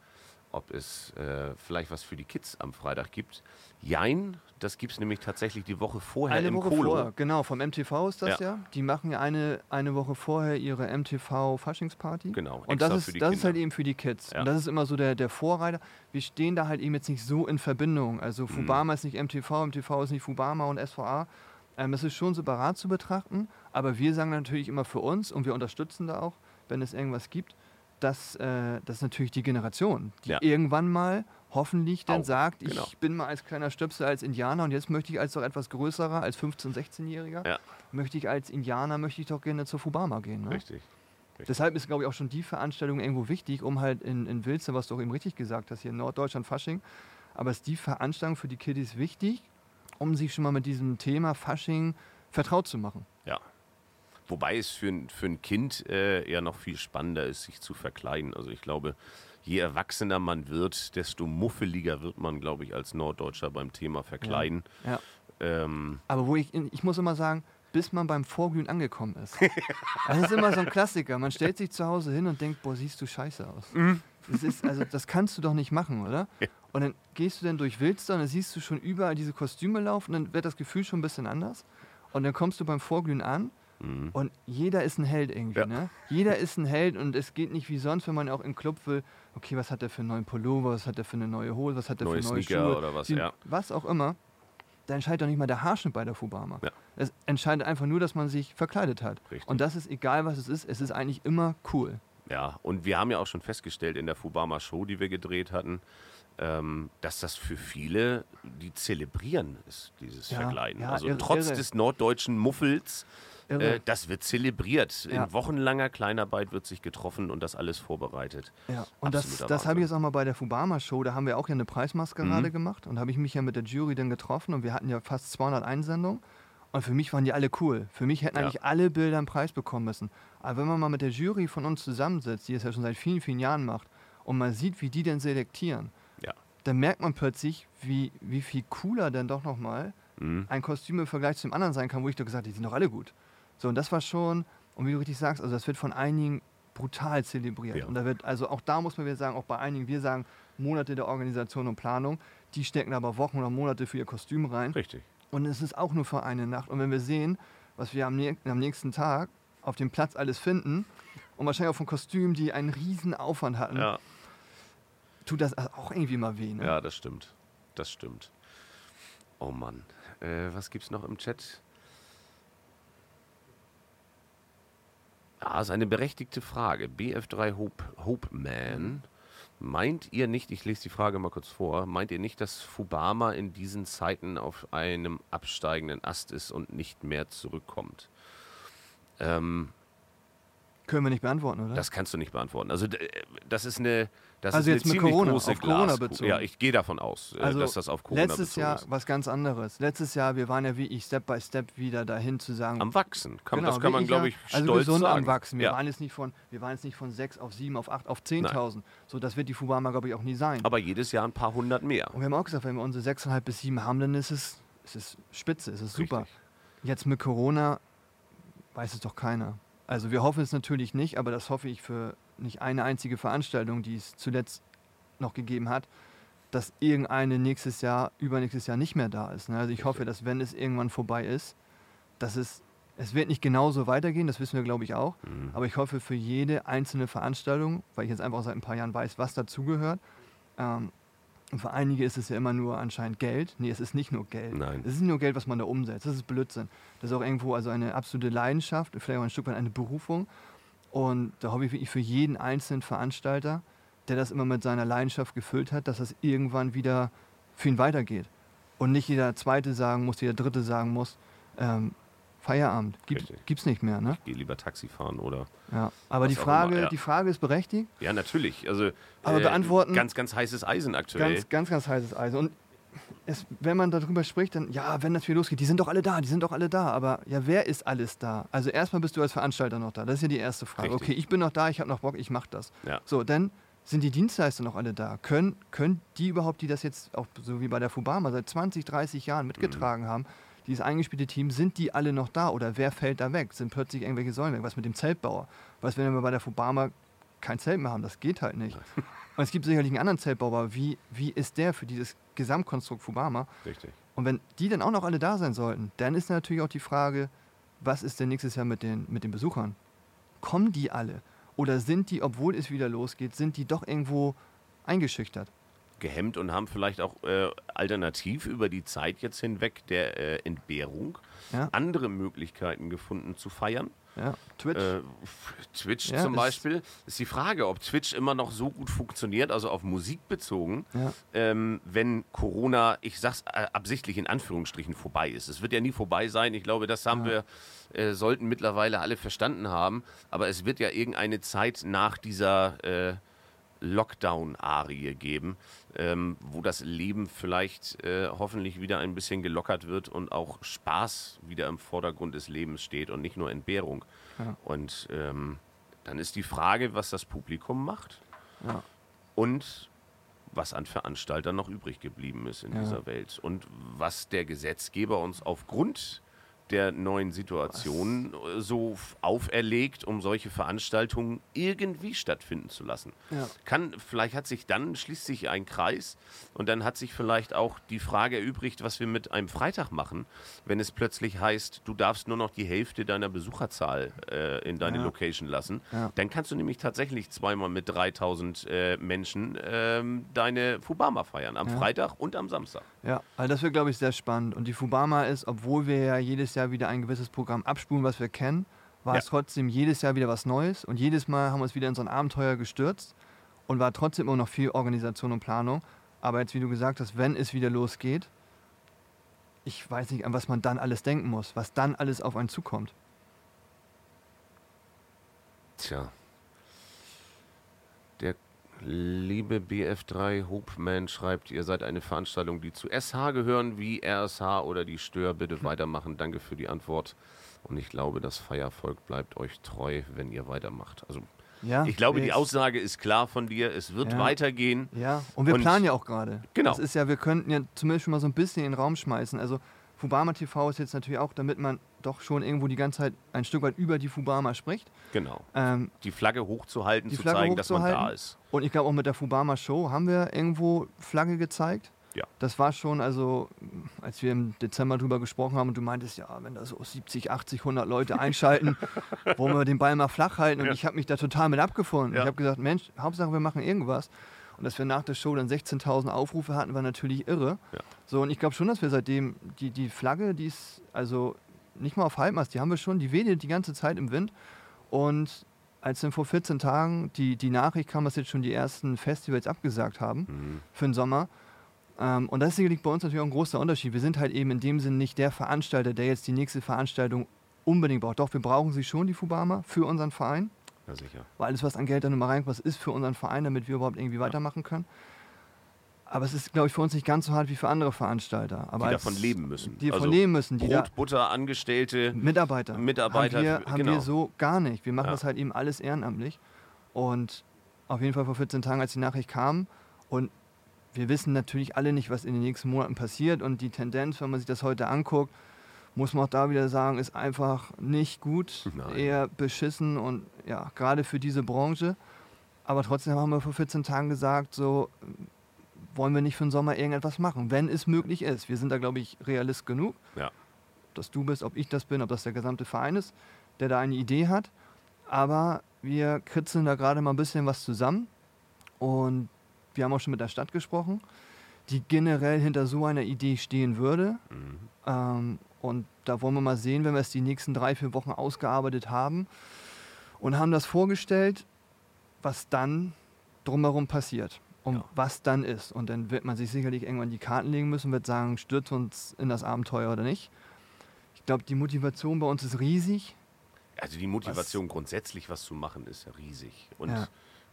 ob es äh, vielleicht was für die Kids am Freitag gibt. Jein, das gibt es nämlich tatsächlich die Woche vorher eine im Woche Kolo. Vorher, genau, vom MTV ist das ja. ja. Die machen ja eine, eine Woche vorher ihre MTV-Faschingsparty. Genau. Und das, ist, das ist halt eben für die Kids. Ja. Und das ist immer so der, der Vorreiter. Wir stehen da halt eben jetzt nicht so in Verbindung. Also mhm. Fubama mhm. ist nicht MTV, MTV ist nicht Fubama und SVA. Ähm, es ist schon separat zu betrachten, aber wir sagen natürlich immer für uns und wir unterstützen da auch, wenn es irgendwas gibt, dass äh, das ist natürlich die Generation, die Ja. irgendwann mal hoffentlich dann Auch, sagt, genau. ich bin mal als kleiner Stöpsel als Indianer und jetzt möchte ich als doch etwas größerer, als 15-, 16-Jähriger, Ja. möchte ich als Indianer, möchte ich doch gerne zur Fubama gehen. Ne? Richtig. Deshalb ist, glaube ich, auch schon die Veranstaltung irgendwo wichtig, um halt in, in Wilze, was du auch eben richtig gesagt hast, hier in Norddeutschland Fasching, aber ist die Veranstaltung für die Kiddies wichtig, um sich schon mal mit diesem Thema Fasching vertraut zu machen. Ja. Wobei es für ein, für ein Kind äh, eher noch viel spannender ist, sich zu verkleiden. Also ich glaube, je erwachsener man wird, desto muffeliger wird man, glaube ich, als Norddeutscher beim Thema Verkleiden. Ja. Ähm, Aber wo ich, ich muss immer sagen, bis man beim Vorglühen angekommen ist. Das ist immer so ein Klassiker. Man stellt sich zu Hause hin und denkt, boah, siehst du scheiße aus. Das, ist, also, das kannst du doch nicht machen, oder? Ja. Und dann gehst du dann durch Wilster und dann siehst du schon überall diese Kostüme laufen, dann wird das Gefühl schon ein bisschen anders. Und dann kommst du beim Vorglühen an mhm. und jeder ist ein Held irgendwie. Ja. Ne? Jeder ist ein Held und es geht nicht wie sonst, wenn man auch im Club will, okay, was hat der für einen neuen Pullover, was hat der für eine neue Hose, was hat der Neue für neue Sneaker Schuhe, oder was, die, ja. was auch immer. Da entscheidet doch nicht mal der Haarschnitt bei der Fubama. Ja. Es entscheidet einfach nur, dass man sich verkleidet hat. Richtig. Und das ist egal, was es ist, es ist eigentlich immer cool. Ja, und wir haben ja auch schon festgestellt in der Fubama Show, die wir gedreht hatten, ähm, dass das für viele, die zelebrieren ist, dieses Ja, Verkleiden. ja, also irre, trotz irre. des norddeutschen Muffels, Irre. äh, das wird zelebriert. Ja. In wochenlanger Kleinarbeit wird sich getroffen und das alles vorbereitet. Ja, und das, Absoluter das habe Wahnsinn. ich jetzt auch mal bei der Fubama-Show, da haben wir auch ja eine Preismaskerade Mhm. gemacht und habe ich mich ja mit der Jury dann getroffen und wir hatten ja fast 200 Einsendungen und für mich waren die alle cool. Für mich hätten Ja. eigentlich alle Bilder einen Preis bekommen müssen. Aber wenn man mal mit der Jury von uns zusammensitzt, die es ja schon seit vielen, vielen Jahren macht und man sieht, wie die denn selektieren, Ja. dann merkt man plötzlich, wie, wie viel cooler denn doch nochmal Mhm. ein Kostüm im Vergleich zum anderen sein kann, wo ich doch gesagt habe, die sind doch alle gut. So, und das war schon, und wie du richtig sagst, also das wird von einigen brutal zelebriert. Ja. Und da wird, also auch da muss man wieder sagen, auch bei einigen, wir sagen Monate der Organisation und Planung, die stecken aber Wochen oder Monate für ihr Kostüm rein. Richtig. Und es ist auch nur für eine Nacht. Und wenn wir sehen, was wir am, am nächsten Tag auf dem Platz alles finden, und wahrscheinlich auch von Kostümen, die einen riesen Aufwand hatten, Ja, tut das auch irgendwie mal weh. Ne? ja, das stimmt. Das stimmt. Oh Mann. Äh, was gibt's noch im Chat? Ah, ist eine berechtigte Frage. BF3 Hope, Hope Man. Meint ihr nicht, ich lese die Frage mal kurz vor, meint ihr nicht, dass Fubama in diesen Zeiten auf einem absteigenden Ast ist und nicht mehr zurückkommt? Ähm, Können wir nicht beantworten, oder? das kannst du nicht beantworten. Also d- das ist eine, das Also ist jetzt mit Corona, auf Corona Glaskugel. bezogen. Ja, ich gehe davon aus, äh, Also dass das auf Corona Letztes Jahr ist. was ganz anderes. Letztes Jahr, wir waren ja wie ich Step by Step wieder dahin zu sagen. Am Wachsen. Kann, Genau, das kann man, glaube ja. ich, also stolz gesund sagen. am Wachsen. Wir, ja. waren jetzt nicht von, wir waren jetzt nicht von 6 auf 7, auf 8, auf 10.000. So, das wird die Fubama, glaube ich, auch nie sein. Aber jedes Jahr ein paar hundert mehr. Und wir haben auch gesagt, wenn wir unsere 6,5 bis 7 haben, dann ist es, es ist spitze, es ist super. Richtig. Jetzt mit Corona weiß es doch keiner. Also wir hoffen es natürlich nicht, aber das hoffe ich für nicht eine einzige Veranstaltung, die es zuletzt noch gegeben hat, dass irgendeine nächstes Jahr, übernächstes Jahr nicht mehr da ist. ne? Also ich hoffe, dass wenn es irgendwann vorbei ist, dass es, es wird nicht genauso weitergehen, das wissen wir glaube ich auch, Mhm. aber ich hoffe für jede einzelne Veranstaltung, weil ich jetzt einfach seit ein paar Jahren weiß, was dazugehört. Ähm, und für einige ist es ja immer nur anscheinend Geld. Nee, es ist nicht nur Geld. Nein. Es ist nicht nur Geld, was man da umsetzt. Das ist Blödsinn. Das ist auch irgendwo also eine absolute Leidenschaft, vielleicht auch ein Stück weit eine Berufung. Und da hoffe ich wirklich für jeden einzelnen Veranstalter, der das immer mit seiner Leidenschaft gefüllt hat, dass das irgendwann wieder für ihn weitergeht. Und nicht jeder Zweite sagen muss, jeder Dritte sagen muss, ähm, Feierabend, gibt, gibt's nicht mehr. Ne? Ich gehe lieber Taxi fahren oder. Ja. Aber die Frage, ja. die Frage ist berechtigt. Ja, natürlich. Also, Aber beantworten- Ganz, ganz heißes Eisen aktuell. Ganz, ganz, ganz heißes Eisen. Und es, wenn man darüber spricht, dann, ja, wenn das wieder losgeht, die sind doch alle da, die sind doch alle da. Aber ja, wer ist alles da? Also erstmal bist du als Veranstalter noch da. Das ist ja die erste Frage. Richtig. Okay, ich bin noch da, ich habe noch Bock, ich mache das. Ja. So, dann sind die Dienstleister noch alle da. Können, können die überhaupt, die das jetzt auch so wie bei der Fubama seit 20, 30 Jahren mitgetragen haben, dieses eingespielte Team, sind die alle noch da oder wer fällt da weg? Sind plötzlich irgendwelche Säulen weg? Was mit dem Zeltbauer? Was, wenn wir bei der Fubama kein Zelt mehr haben? Das geht halt nicht. Und es gibt sicherlich einen anderen Zeltbauer, aber wie, wie ist der für dieses Gesamtkonstrukt Fubama? Richtig. Und wenn die dann auch noch alle da sein sollten, dann ist natürlich auch die Frage, was ist denn nächstes Jahr mit den, mit den Besuchern? Kommen die alle? Oder sind die, obwohl es wieder losgeht, sind die doch irgendwo eingeschüchtert? gehemmt und haben vielleicht auch äh, alternativ über die Zeit jetzt hinweg der äh, Entbehrung Ja. andere Möglichkeiten gefunden zu feiern. Ja, Twitch. Äh, Twitch Ja, zum Beispiel. Ist die Frage, ob Twitch immer noch so gut funktioniert, also auf Musik bezogen, Ja. ähm, wenn Corona, ich sag's äh, absichtlich in Anführungsstrichen, vorbei ist. Es wird ja nie vorbei sein. Ich glaube, das haben wir, äh, sollten mittlerweile alle verstanden haben. Aber es wird ja irgendeine Zeit nach dieser äh, Lockdown-Arie geben, ähm, wo das Leben vielleicht äh, hoffentlich wieder ein bisschen gelockert wird und auch Spaß wieder im Vordergrund des Lebens steht und nicht nur Entbehrung. Ja. Und ähm, dann ist die Frage, was das Publikum macht Ja. und was an Veranstaltern noch übrig geblieben ist in Ja. dieser Welt und was der Gesetzgeber uns aufgrund der neuen Situation äh, so auferlegt, um solche Veranstaltungen irgendwie stattfinden zu lassen. Ja. Kann, vielleicht hat sich dann, schließt sich ein Kreis und dann hat sich vielleicht auch die Frage erübrigt, was wir mit einem Freitag machen, wenn es plötzlich heißt, du darfst nur noch die Hälfte deiner Besucherzahl äh, in deine Ja. Location lassen. Ja. Dann kannst du nämlich tatsächlich zweimal mit 3000 äh, Menschen ähm, deine Fubama feiern, am. Freitag und am Samstag. Ja, also das wird, glaube ich, sehr spannend. Und die Fubama ist, obwohl wir ja jedes Jahr wieder ein gewisses Programm abspulen, was wir kennen, war Ja. es trotzdem jedes Jahr wieder was Neues. Und jedes Mal haben wir uns wieder in so ein Abenteuer gestürzt und war trotzdem immer noch viel Organisation und Planung. Aber jetzt, wie du gesagt hast, wenn es wieder losgeht, ich weiß nicht, an was man dann alles denken muss, was dann alles auf einen zukommt. Tja. Der liebe BF3 Hopeman schreibt, ihr seid eine Veranstaltung, die zu SH gehören, wie RSH oder die Stör. Bitte weitermachen. Danke für die Antwort. Und ich glaube, das Feiervolk bleibt euch treu, wenn ihr weitermacht. Also Ja, ich glaube, die Aussage ist klar von dir. Es wird Ja. weitergehen. Ja, und wir Und- planen ja auch gerade. Genau. Das ist ja, wir könnten ja zumindest schon mal so ein bisschen in den Raum schmeißen. Also Fubama TV ist jetzt natürlich auch, damit man doch schon irgendwo die ganze Zeit ein Stück weit über die Fubama spricht. Genau. Ähm, Die Flagge hochzuhalten, Die zu Flagge zeigen, dass man da hochzuhalten. ist. und ich glaube auch mit der Fubama Show haben wir irgendwo Flagge gezeigt. Ja. Das war schon, also als wir im Dezember drüber gesprochen haben und du meintest, ja, wenn da so 70, 80, 100 Leute einschalten, wollen wir den Ball mal flach halten. Und Ja. ich habe mich da total mit abgefunden. Ja. Ich habe gesagt, Mensch, Hauptsache wir machen irgendwas. Und dass wir nach der Show dann 16.000 Aufrufe hatten, war natürlich irre. Ja. So, und ich glaube schon, dass wir seitdem, die, die Flagge, die ist also nicht mal auf Halbmast, die haben wir schon, die wedelt die ganze Zeit im Wind. Und als dann vor 14 Tagen die, die Nachricht kam, dass jetzt schon die ersten Festivals abgesagt haben Mhm. für den Sommer, ähm, und das ist sicherlich bei uns natürlich auch ein großer Unterschied. Wir sind halt eben in dem Sinn nicht der Veranstalter, der jetzt die nächste Veranstaltung unbedingt braucht. Doch, wir brauchen sie schon, die Fubama, für unseren Verein. Ja, sicher. Weil alles, was an Geld dann immer reinkommt, ist für unseren Verein, damit wir überhaupt irgendwie weitermachen können. Aber es ist, glaube ich, für uns nicht ganz so hart wie für andere Veranstalter. Aber Die davon leben müssen. Die davon Also leben müssen. Die da, Brot, Butter, Angestellte. Mitarbeiter. Mitarbeiter, Haben wir, haben genau. wir so gar nicht. Wir machen Ja. das halt eben alles ehrenamtlich. Und auf jeden Fall vor 14 Tagen, als die Nachricht kam. Und wir wissen natürlich alle nicht, was in den nächsten Monaten passiert. Und die Tendenz, wenn man sich das heute anguckt, muss man auch da wieder sagen, ist einfach nicht gut. Nein. Eher beschissen und ja, gerade für diese Branche. Aber trotzdem haben wir vor 14 Tagen gesagt, so wollen wir nicht für den Sommer irgendetwas machen, wenn es möglich ist. Wir sind da, glaube ich, realist genug Ja. dass du bist, ob ich das bin, ob das der gesamte Verein ist, der da eine Idee hat. Aber wir kritzeln da gerade mal ein bisschen was zusammen. Und wir haben auch schon mit der Stadt gesprochen, die generell hinter so einer Idee stehen würde. Mhm. Ähm, und da wollen wir mal sehen, wenn wir es die nächsten drei, vier Wochen ausgearbeitet haben und haben das vorgestellt, was dann drumherum passiert und Ja. was dann ist. Und dann wird man sich sicherlich irgendwann die Karten legen müssen, wird sagen, stürzt uns in das Abenteuer oder nicht. Ich glaube, die Motivation bei uns ist riesig. Also die Motivation grundsätzlich was zu machen ist riesig. Und Ja.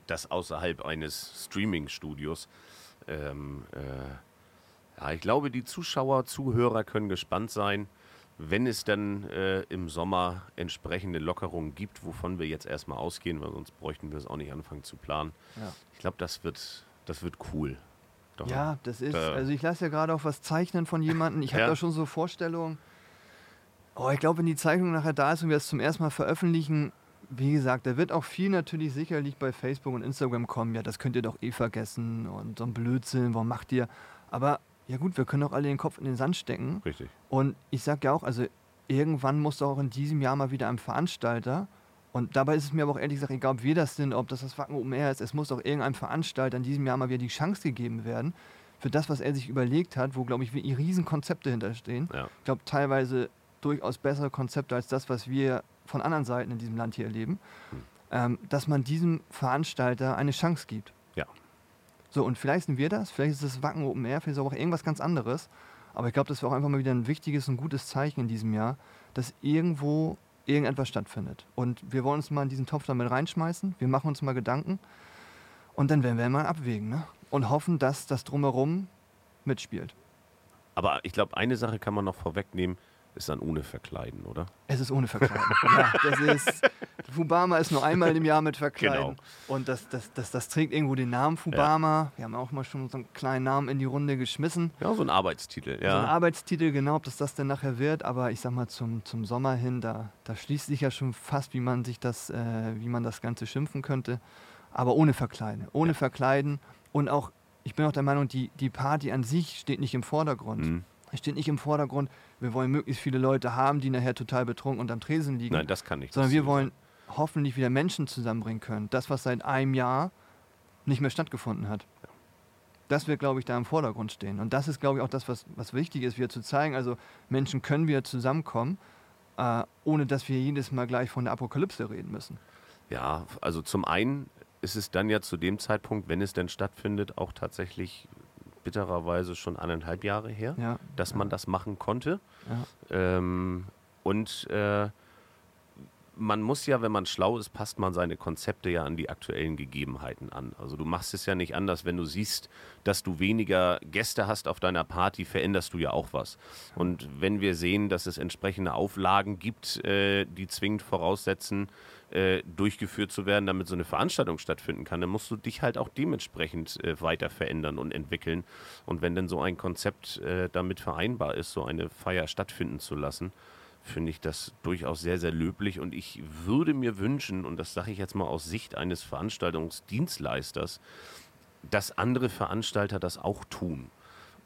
das außerhalb eines Streaming-Studios. Ähm, äh, ja, ich glaube, die Zuschauer, Zuhörer können gespannt sein, wenn es dann äh, im Sommer entsprechende Lockerungen gibt, wovon wir jetzt erstmal ausgehen, weil sonst bräuchten wir es auch nicht anfangen zu planen. Ja. Ich glaube, das wird, das wird cool. Doch. Ja, das ist. Da- Also ich lasse ja gerade auch was zeichnen von jemandem. Ich habe Ja. da schon so Vorstellungen. Oh, ich glaube, wenn die Zeichnung nachher da ist und wir es zum ersten Mal veröffentlichen, wie gesagt, da wird auch viel natürlich sicherlich bei Facebook und Instagram kommen. Ja, das könnt ihr doch eh vergessen und so ein Blödsinn, warum macht ihr? Aber ja gut, wir können doch alle den Kopf in den Sand stecken. Richtig. Und ich sage ja auch, also irgendwann muss doch auch in diesem Jahr mal wieder ein Veranstalter Und dabei ist es mir aber auch ehrlich gesagt egal, ob wir das sind, ob das das Wacken Open Air ist. Es muss auch irgendeinem Veranstalter in diesem Jahr mal wieder die Chance gegeben werden, für das, was er sich überlegt hat, wo, glaube ich, wie riesen Konzepte hinterstehen. Ja. Ich glaube, teilweise durchaus bessere Konzepte als das, was wir von anderen Seiten in diesem Land hier erleben, Hm. ähm, dass man diesem Veranstalter eine Chance gibt. Ja. So, und vielleicht sind wir das, vielleicht ist es Wacken Open Air, vielleicht ist es auch irgendwas ganz anderes. Aber ich glaube, das wäre auch einfach mal wieder ein wichtiges und gutes Zeichen in diesem Jahr, dass irgendwo irgendetwas stattfindet. Und wir wollen uns mal in diesen Topf damit reinschmeißen, wir machen uns mal Gedanken und dann werden wir mal abwägen ne? und hoffen, dass das drumherum mitspielt. Aber ich glaube, eine Sache kann man noch vorwegnehmen, ist dann ohne Verkleiden, oder? Es ist ohne Verkleiden. ja, das ist, Fubama ist nur einmal im Jahr mit Verkleiden. Genau. Und das, das, das, das trägt irgendwo den Namen Fubama. Wir haben auch mal schon so einen kleinen Namen in die Runde geschmissen. Ja, so ein Arbeitstitel. So ein Ja. Arbeitstitel, genau, ob das das denn nachher wird. Aber ich sag mal, zum, zum Sommer hin, da, da schließt sich ja schon fast, wie man sich das, äh, wie man das Ganze schimpfen könnte. Aber ohne Verkleiden. Ohne Ja. Verkleiden. Und auch, ich bin auch der Meinung, die, die Party an sich steht nicht im Vordergrund. Mhm. Es steht nicht im Vordergrund, wir wollen möglichst viele Leute haben, die nachher total betrunken unterm Tresen liegen. Nein, das kann nicht. sondern wir wollen hoffentlich wieder Menschen zusammenbringen können. Das, was seit einem Jahr nicht mehr stattgefunden hat. Das wird, glaube ich, da im Vordergrund stehen. Und das ist, glaube ich, auch das, was, was wichtig ist, wieder zu zeigen. Also Menschen können wieder zusammenkommen, äh, ohne dass wir jedes Mal gleich von der Apokalypse reden müssen. Ja, also zum einen ist es dann ja zu dem Zeitpunkt, wenn es denn stattfindet, auch tatsächlich bittererweise schon anderthalb Jahre her, Ja, dass man das machen konnte. ja. Ähm, und äh, man muss ja, wenn man schlau ist, passt man seine Konzepte ja an die aktuellen Gegebenheiten an. Also du machst es ja nicht anders, wenn du siehst, dass du weniger Gäste hast auf deiner Party, veränderst du ja auch was. Und wenn wir sehen, dass es entsprechende Auflagen gibt, äh, die zwingend voraussetzen, äh, durchgeführt zu werden, damit so eine Veranstaltung stattfinden kann, dann musst du dich halt auch dementsprechend äh, weiter verändern und entwickeln. Und wenn denn so ein Konzept äh, damit vereinbar ist, so eine Feier stattfinden zu lassen, finde ich das durchaus sehr, sehr löblich. Und ich würde mir wünschen, und das sage ich jetzt mal aus Sicht eines Veranstaltungsdienstleisters, dass andere Veranstalter das auch tun.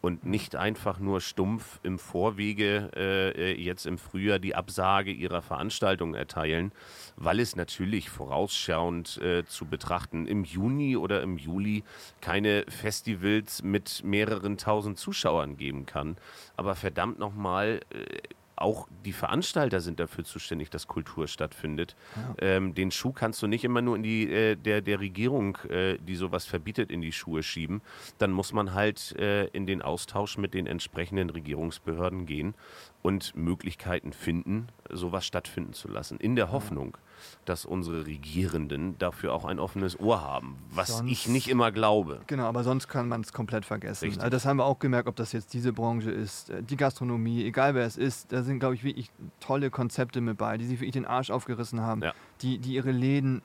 Und nicht einfach nur stumpf im Vorwege äh, äh, jetzt im Frühjahr die Absage ihrer Veranstaltung erteilen, weil es natürlich vorausschauend äh, zu betrachten im Juni oder im Juli keine Festivals mit mehreren tausend Zuschauern geben kann. Aber verdammt nochmal, äh, auch die Veranstalter sind dafür zuständig, dass Kultur stattfindet. Ähm, den Schuh kannst du nicht immer nur in die äh, der, der Regierung, äh, die sowas verbietet, in die Schuhe schieben. Dann muss man halt äh, in den Austausch mit den entsprechenden Regierungsbehörden gehen und Möglichkeiten finden, sowas stattfinden zu lassen. In der Hoffnung, dass unsere Regierenden dafür auch ein offenes Ohr haben, was Sonst- ich nicht immer glaube. Genau, aber sonst kann man es komplett vergessen. Richtig. Also das haben wir auch gemerkt, ob das jetzt diese Branche ist, äh, die Gastronomie, egal wer es ist, da sind, glaube ich, wirklich tolle Konzepte mit bei, die sich wirklich den Arsch aufgerissen haben, Ja. die, die ihre Läden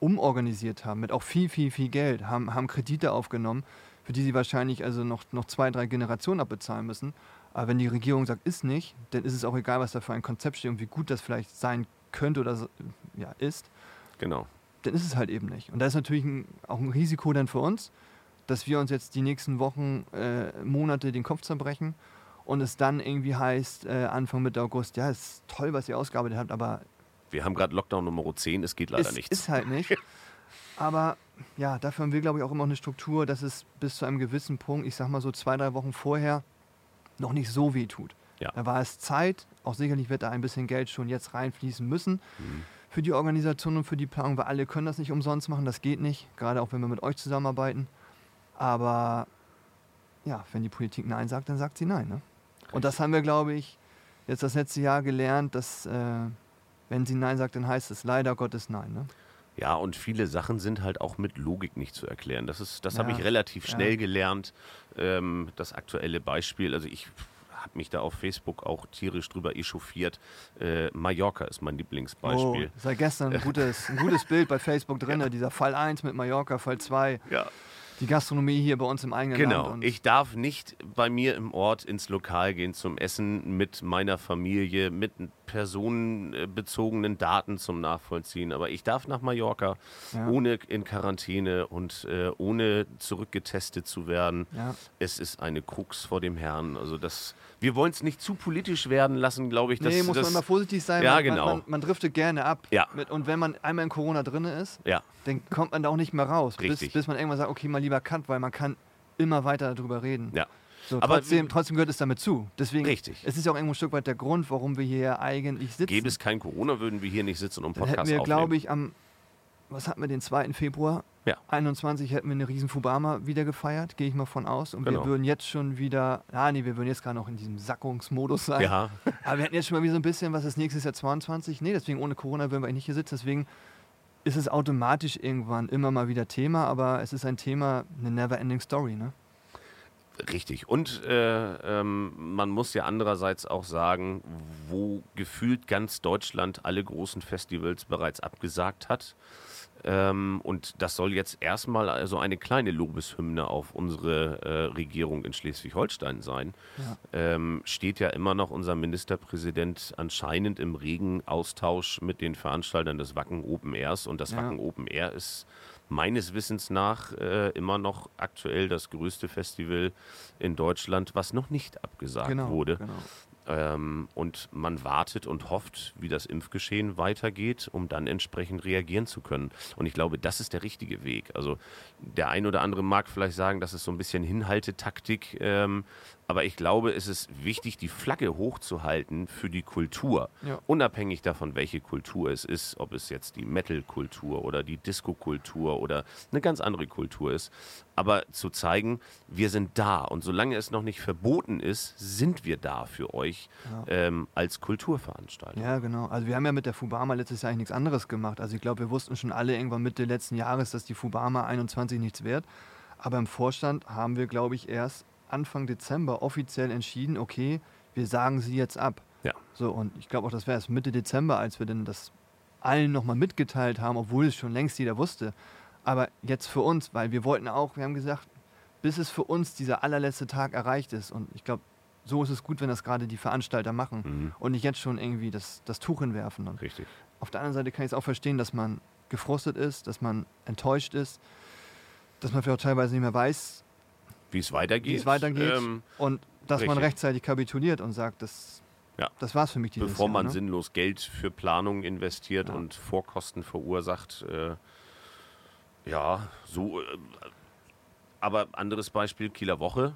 umorganisiert haben, mit auch viel, viel, viel Geld, haben, haben Kredite aufgenommen, für die sie wahrscheinlich also noch, noch zwei, drei Generationen abbezahlen müssen. Aber wenn die Regierung sagt, ist nicht, dann ist es auch egal, was da für ein Konzept steht und wie gut das vielleicht sein könnte oder so- ja, ist Genau. dann ist es halt eben nicht. Und da ist natürlich ein, auch ein Risiko dann für uns, dass wir uns jetzt die nächsten Wochen, äh, Monate den Kopf zerbrechen und es dann irgendwie heißt, äh, Anfang Mitte August, ja, ist toll, was ihr ausgearbeitet habt, aber Wir haben gerade Lockdown Nummer 10, es geht leider es nichts. ist halt nicht. Aber ja, dafür haben wir, glaube ich, auch immer eine Struktur, dass es bis zu einem gewissen Punkt, ich sag mal so zwei, drei Wochen vorher, noch nicht so weh tut. Ja. Da war es Zeit, auch sicherlich wird da ein bisschen Geld schon jetzt reinfließen müssen für die Organisation und für die Planung, weil alle können das nicht umsonst machen, das geht nicht, gerade auch wenn wir mit euch zusammenarbeiten. Aber ja, wenn die Politik Nein sagt, dann sagt sie Nein. Ne? Und das haben wir, glaube ich, jetzt das letzte Jahr gelernt, dass äh, wenn sie Nein sagt, dann heißt es leider Gottes Nein. Ne? Ja, und viele Sachen sind halt auch mit Logik nicht zu erklären. Das, ist, das habe Ja, ich relativ ja. schnell gelernt. Ähm, das aktuelle Beispiel, also ich habe mich da auf Facebook auch tierisch drüber echauffiert. Äh, Mallorca ist mein Lieblingsbeispiel. Oh, seit gestern ein gutes, ein gutes Bild bei Facebook drin, dieser Fall 1 mit Mallorca, Fall 2. Ja. Die Gastronomie hier bei uns im eigenen Genau. Land. und- Ich darf nicht bei mir im Ort ins Lokal gehen zum Essen mit meiner Familie, mit personenbezogenen Daten zum Nachvollziehen. Aber ich darf nach Mallorca, Ja. ohne in Quarantäne und äh, ohne zurückgetestet zu werden. Ja. Es ist eine Krux vor dem Herrn. Also das, wir wollen es nicht zu politisch werden lassen, glaube ich. dass Nee, muss das, man immer vorsichtig sein. Ja, man, genau. Man, man, man driftet gerne ab. Ja. Mit, und wenn man einmal in Corona drin ist, Ja, dann kommt man da auch nicht mehr raus. Bis, bis man irgendwann sagt, okay, mal lieber Cut, weil man kann immer weiter darüber reden. ja. So, Aber trotzdem, trotzdem gehört es damit zu. Deswegen, Richtig. es ist ja auch irgendwo ein Stück weit der Grund, warum wir hier eigentlich sitzen. Gäbe es kein Corona, würden wir hier nicht sitzen und Dann Podcast hätten wir, glaube ich, am, was hatten wir, den 2. Februar Ja. 21 hätten wir eine riesen Fubama wieder gefeiert, gehe ich mal von aus. Und Genau. wir würden jetzt schon wieder, ah nee, wir würden jetzt gerade noch in diesem Sackungsmodus sein. Ja, Aber wir hätten jetzt schon mal wieder so ein bisschen, was ist nächstes Jahr 22? Nee, deswegen ohne Corona würden wir eigentlich nicht hier sitzen. Deswegen ist es automatisch irgendwann immer mal wieder Thema, aber es ist ein Thema, eine never-ending Story, ne? Richtig. Und äh, ähm, man muss ja andererseits auch sagen, wo gefühlt ganz Deutschland alle großen Festivals bereits abgesagt hat. Ähm, und das soll jetzt erstmal also eine kleine Lobeshymne auf unsere äh, Regierung in Schleswig-Holstein sein. Ja. Ähm, steht ja immer noch unser Ministerpräsident anscheinend im regen Austausch mit den Veranstaltern des Wacken Open Airs. Und das Ja. Wacken Open Air ist meines Wissens nach äh, immer noch aktuell das größte Festival in Deutschland, was noch nicht abgesagt Genau. wurde. genau. Ähm, und man wartet und hofft, wie das Impfgeschehen weitergeht, um dann entsprechend reagieren zu können. Und ich glaube, das ist der richtige Weg. Also der ein oder andere mag vielleicht sagen, das ist so ein bisschen Hinhaltetaktik. Ähm, aber ich glaube, es ist wichtig, die Flagge hochzuhalten für die Kultur. Ja. Unabhängig davon, welche Kultur es ist, ob es jetzt die Metal-Kultur oder die Disco-Kultur oder eine ganz andere Kultur ist. Aber zu zeigen, wir sind da. Und solange es noch nicht verboten ist, sind wir da für euch ähm, als Kulturveranstalter. Ja, genau. Also wir haben ja mit der Fubama letztes Jahr eigentlich nichts anderes gemacht. Also ich glaube, wir wussten schon alle irgendwann Mitte letzten Jahres, dass die Fubama 21 nichts wert. Aber im Vorstand haben wir, glaube ich, erst Anfang Dezember offiziell entschieden, okay, wir sagen sie jetzt ab. Ja. So, und ich glaube auch, das wäre erst Mitte Dezember, als wir denn das allen nochmal mitgeteilt haben, obwohl es schon längst jeder wusste. Aber jetzt für uns, weil wir wollten auch, wir haben gesagt, bis es für uns dieser allerletzte Tag erreicht ist. Und ich glaube, so ist es gut, wenn das gerade die Veranstalter machen Mhm. und nicht jetzt schon irgendwie das, das Tuch hinwerfen. Und Richtig. auf der anderen Seite kann ich es auch verstehen, dass man gefrustet ist, dass man enttäuscht ist, dass man vielleicht auch teilweise nicht mehr weiß, Wie es weitergeht. wie es weitergeht Ähm, und dass man richtig. rechtzeitig kapituliert und sagt, das, Ja. das war's für mich dieses bevor Jahr. man ne? sinnlos Geld für Planungen investiert Ja. und Vorkosten verursacht. Äh, ja, so. Äh, aber anderes Beispiel, Kieler Woche.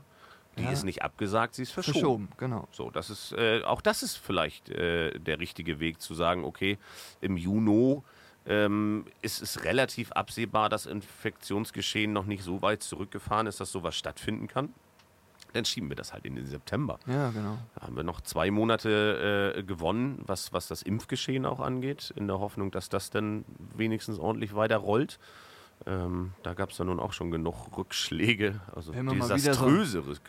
Die Ja. ist nicht abgesagt, sie ist verschoben. Verschoben, genau. So, das ist, äh, auch das ist vielleicht äh, der richtige Weg zu sagen, okay, im Juni ähm, ist es relativ absehbar, dass Infektionsgeschehen noch nicht so weit zurückgefahren ist, dass sowas stattfinden kann. Dann schieben wir das halt in den September. Ja, genau. Da haben wir noch zwei Monate äh, gewonnen, was, was das Impfgeschehen auch angeht, in der Hoffnung, dass das dann wenigstens ordentlich weiter rollt. Ähm, da gab es ja nun auch schon genug Rückschläge, also wieder so-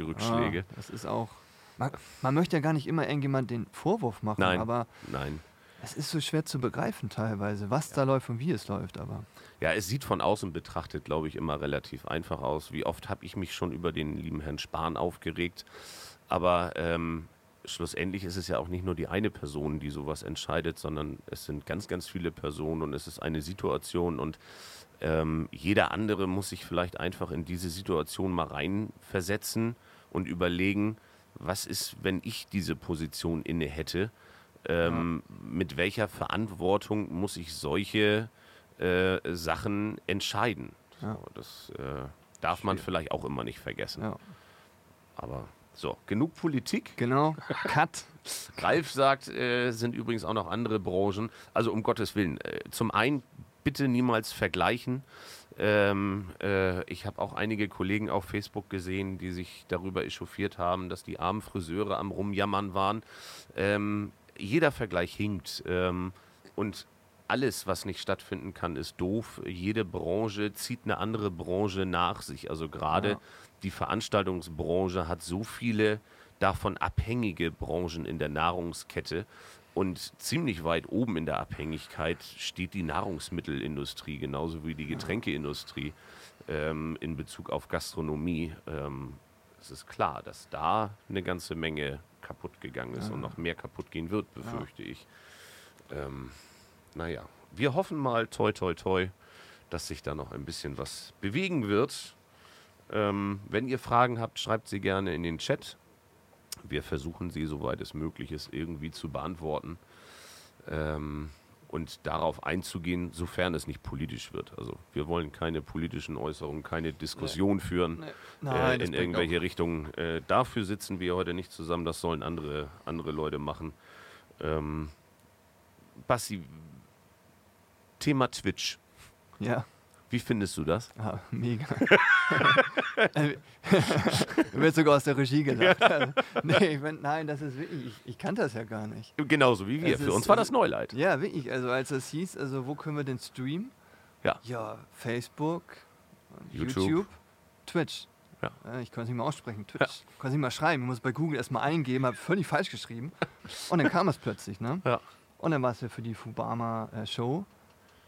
Rückschläge. Ah, das ist auch. Man, man möchte ja gar nicht immer irgendjemand den Vorwurf machen, Nein. aber Nein. Es ist so schwer zu begreifen teilweise, was da läuft und wie es läuft. Aber Ja, es sieht von außen betrachtet, glaube ich, immer relativ einfach aus. Wie oft habe ich mich schon über den lieben Herrn Spahn aufgeregt. Aber ähm, schlussendlich ist es ja auch nicht nur die eine Person, die sowas entscheidet, sondern es sind ganz, ganz viele Personen und es ist eine Situation und ähm, jeder andere muss sich vielleicht einfach in diese Situation mal reinversetzen und überlegen, was ist, wenn ich diese Position inne hätte? Ähm, Mit welcher Verantwortung muss ich solche äh, Sachen entscheiden? Ja. So, das äh, darf man vielleicht auch immer nicht vergessen. ja, Aber so, genug Politik. genau. Cut. Ralf sagt, äh, sind übrigens auch noch andere Branchen. Also um Gottes Willen. Äh, zum einen bitte niemals vergleichen. Ähm, äh, ich habe auch einige Kollegen auf Facebook gesehen, die sich darüber echauffiert haben, dass die armen Friseure am Rumjammern waren. Ähm, jeder Vergleich hinkt. Ähm, und alles, was nicht stattfinden kann, ist doof. Jede Branche zieht eine andere Branche nach sich. Also gerade Ja. die Veranstaltungsbranche hat so viele davon abhängige Branchen in der Nahrungskette. Und ziemlich weit oben in der Abhängigkeit steht die Nahrungsmittelindustrie, genauso wie die Getränkeindustrie. ähm, in Bezug auf Gastronomie. Ähm, es ist klar, dass da eine ganze Menge kaputt gegangen ist Ja. und noch mehr kaputt gehen wird, befürchte ich. Ähm, naja, wir hoffen mal, toi, toi, toi, dass sich da noch ein bisschen was bewegen wird. Ähm, wenn ihr Fragen habt, schreibt sie gerne in den Chat. Wir versuchen sie, soweit es möglich ist, irgendwie zu beantworten ähm, und darauf einzugehen, sofern es nicht politisch wird. Also wir wollen keine politischen Äußerungen, keine Diskussion führen äh, in irgendwelche Richtungen. Äh, dafür sitzen wir heute nicht zusammen, das sollen andere, andere Leute machen. Ähm, Basti, Thema Twitch. Ja, Wie findest du das? ah, mega. Äh, Wird sogar aus der Regie gesagt. Also, nee, ich mein, nein, das ist wirklich, ich, ich kannte das ja gar nicht. Genauso wie wir. Es Für ist- uns war das Neuleid. Ja, wirklich. Also als es hieß, also wo können wir denn streamen? Ja. Ja, Facebook, YouTube. YouTube, Twitch. Ja. Äh, Ich konnte es nicht mal aussprechen. Twitch. Ich konnte es nicht mal schreiben. Ich muss bei Google erstmal eingeben, habe völlig falsch geschrieben. Und dann kam es plötzlich, ne? Ja. Und dann war es ja für die Fubama-Show.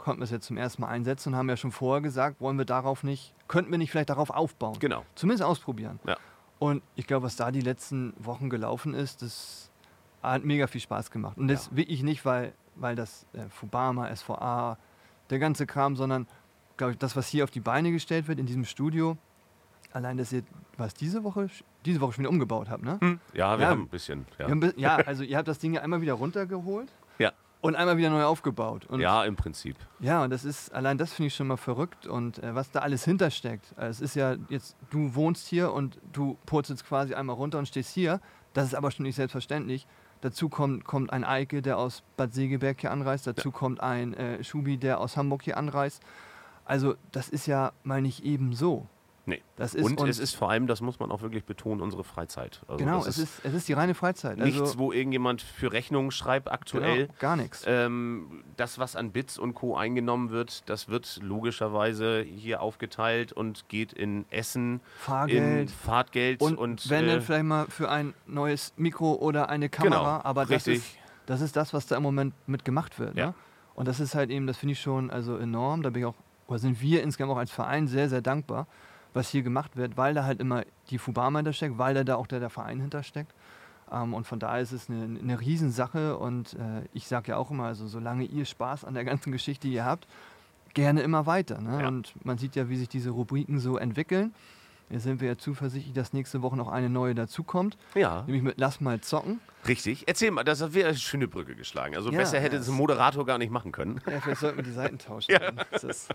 Konnten wir es jetzt zum ersten Mal einsetzen und haben ja schon vorher gesagt, wollen wir darauf nicht, könnten wir nicht vielleicht darauf aufbauen. Genau. Zumindest ausprobieren. Ja. Und ich glaube, was da die letzten Wochen gelaufen ist, das hat mega viel Spaß gemacht. Und das Ja. wirklich nicht, weil, weil das äh, Fubama, SVA, der ganze Kram, sondern, glaube ich, das, was hier auf die Beine gestellt wird in diesem Studio, allein, dass ihr, was diese Woche, diese Woche schon wieder umgebaut habt, ne? Ja, wir Ja. haben ein bisschen. Ja, haben Ja, also ihr habt das Ding ja einmal wieder runtergeholt ja. Und einmal wieder neu aufgebaut. Und ja im Prinzip. ja, und das ist, allein das finde ich schon mal verrückt und äh, was da alles hintersteckt. Also es ist ja jetzt, du wohnst hier und du purzelst quasi einmal runter und stehst hier. Das ist aber schon nicht selbstverständlich. Dazu kommt, kommt ein Eike, der aus Bad Segeberg hier anreist. Dazu kommt ein äh, Schubi, der aus Hamburg hier anreist. Also das ist ja mal nicht eben so. Nee. Und, es ist vor allem, das muss man auch wirklich betonen, unsere Freizeit. Also genau, es ist, es ist die reine Freizeit. nichts, also, wo irgendjemand für Rechnungen schreibt aktuell. genau, gar nichts. Ähm, das, was an Bits und Co. eingenommen wird, das wird logischerweise hier aufgeteilt und geht in Essen, in Fahrgeld. Fahrtgeld Und, und, wenn äh, dann vielleicht mal für ein neues Mikro oder eine Kamera, Genau, aber das ist, das ist das, was da im Moment mit gemacht wird. Ja. Ne? Und das ist halt eben, das finde ich schon also enorm. Da bin ich auch, oder sind wir insgesamt auch als Verein sehr, sehr dankbar, was hier gemacht wird, weil da halt immer die Fubama hintersteckt, weil da, da auch der, der Verein hintersteckt. Ähm, und von daher ist es eine, eine Riesensache und äh, ich sage ja auch immer, also solange ihr Spaß an der ganzen Geschichte hier habt, gerne immer weiter. Ne? Ja. Und man sieht ja, wie sich diese Rubriken so entwickeln. Jetzt sind wir ja zuversichtlich, dass nächste Woche noch eine neue dazukommt, ja, nämlich mit Lass mal zocken. richtig. Erzähl mal, das wäre eine schöne Brücke geschlagen. Also Ja, besser hätte ja, es ein Moderator gar nicht machen können. Ja, vielleicht sollten wir die Seiten tauschen. Ja. ist,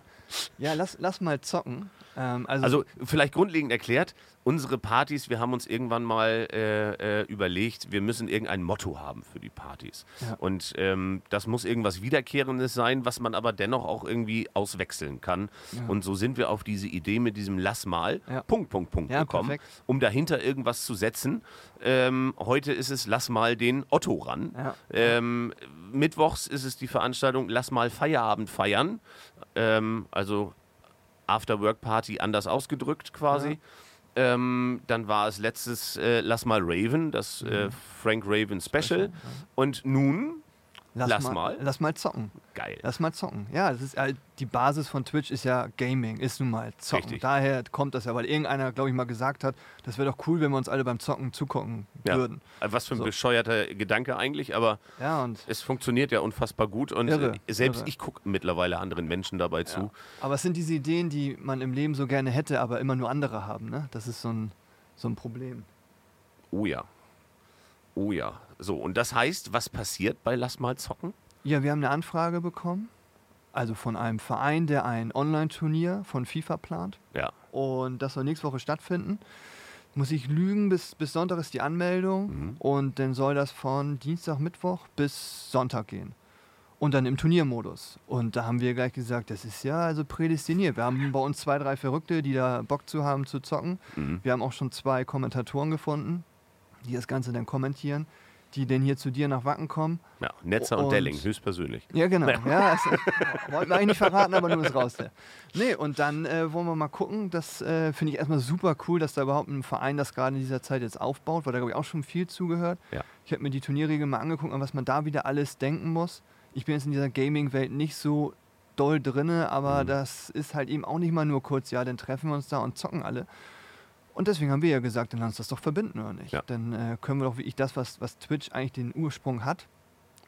ja, lass, lass mal zocken. Ähm, also, Also vielleicht grundlegend erklärt, unsere Partys, wir haben uns irgendwann mal äh, äh, überlegt, wir müssen irgendein Motto haben für die Partys. Ja. Und ähm, das muss irgendwas Wiederkehrendes sein, was man aber dennoch auch irgendwie auswechseln kann. Und so sind wir auf diese Idee mit diesem Lass mal, Ja. Punkt, Punkt, Punkt Ja, gekommen, perfekt. um dahinter irgendwas zu setzen. Ähm, heute ist es Lass mal den Otto ran. Ja. Ähm, mittwochs ist es die Veranstaltung Lass mal Feierabend feiern. Ähm, also After-Work-Party anders ausgedrückt quasi. Ähm, dann war es letztes äh, Lass mal Raven, das äh, Frank Raven. Mhm. Special, Und nun, lass, lass mal, mal. Lass mal zocken. geil. Lass mal zocken. Ja, das ist halt, die Basis von Twitch ist ja Gaming, ist nun mal zocken. Richtig. Daher kommt das ja, weil irgendeiner, glaube ich, mal gesagt hat, das wäre doch cool, wenn wir uns alle beim Zocken zugucken Ja. würden. Äh, Was für ein So. bescheuerter Gedanke eigentlich, aber Ja, es funktioniert ja unfassbar gut und Irre, äh, selbst irre. ich gucke mittlerweile anderen Menschen dabei zu. Ja. Aber es sind diese Ideen, die man im Leben so gerne hätte, aber immer nur andere haben. Ne? Das ist so ein, so ein Problem. Oh ja. Oh ja. So, und das heißt, was passiert bei Lass mal zocken? Ja, wir haben eine Anfrage bekommen, also von einem Verein, der ein Online-Turnier von FIFA plant. Ja. Und das soll nächste Woche stattfinden. Muss ich lügen, bis, bis Sonntag ist die Anmeldung. Mhm. Und dann soll das von Dienstag, Mittwoch bis Sonntag gehen. Und dann im Turniermodus. Und da haben wir gleich gesagt, das ist ja also prädestiniert. Wir haben bei uns zwei, drei Verrückte, die da Bock zu haben zu zocken. Mhm. Wir haben auch schon zwei Kommentatoren gefunden, die das Ganze dann kommentieren, die denn hier zu dir nach Wacken kommen. Ja, Netzer und, Und- Delling, höchstpersönlich. Ja, genau. Ja. Ja, das, äh, wollten wir eigentlich nicht verraten, aber nur ist raus. Der. Nee, und dann äh, wollen wir mal gucken. Das äh, finde ich erstmal super cool, dass da überhaupt ein Verein das gerade in dieser Zeit jetzt aufbaut, weil da, glaube ich, auch schon viel zugehört. Ja. Ich habe mir die Turnierregeln mal angeguckt, an was man da wieder alles denken muss. Ich bin jetzt in dieser Gaming-Welt nicht so doll drinne, aber Mhm. das ist halt eben auch nicht mal nur kurz, ja, dann treffen wir uns da und zocken alle. Und deswegen haben wir ja gesagt, dann lass uns das doch verbinden, oder nicht? Ja. Dann äh, können wir doch wirklich das, was, was Twitch eigentlich den Ursprung hat,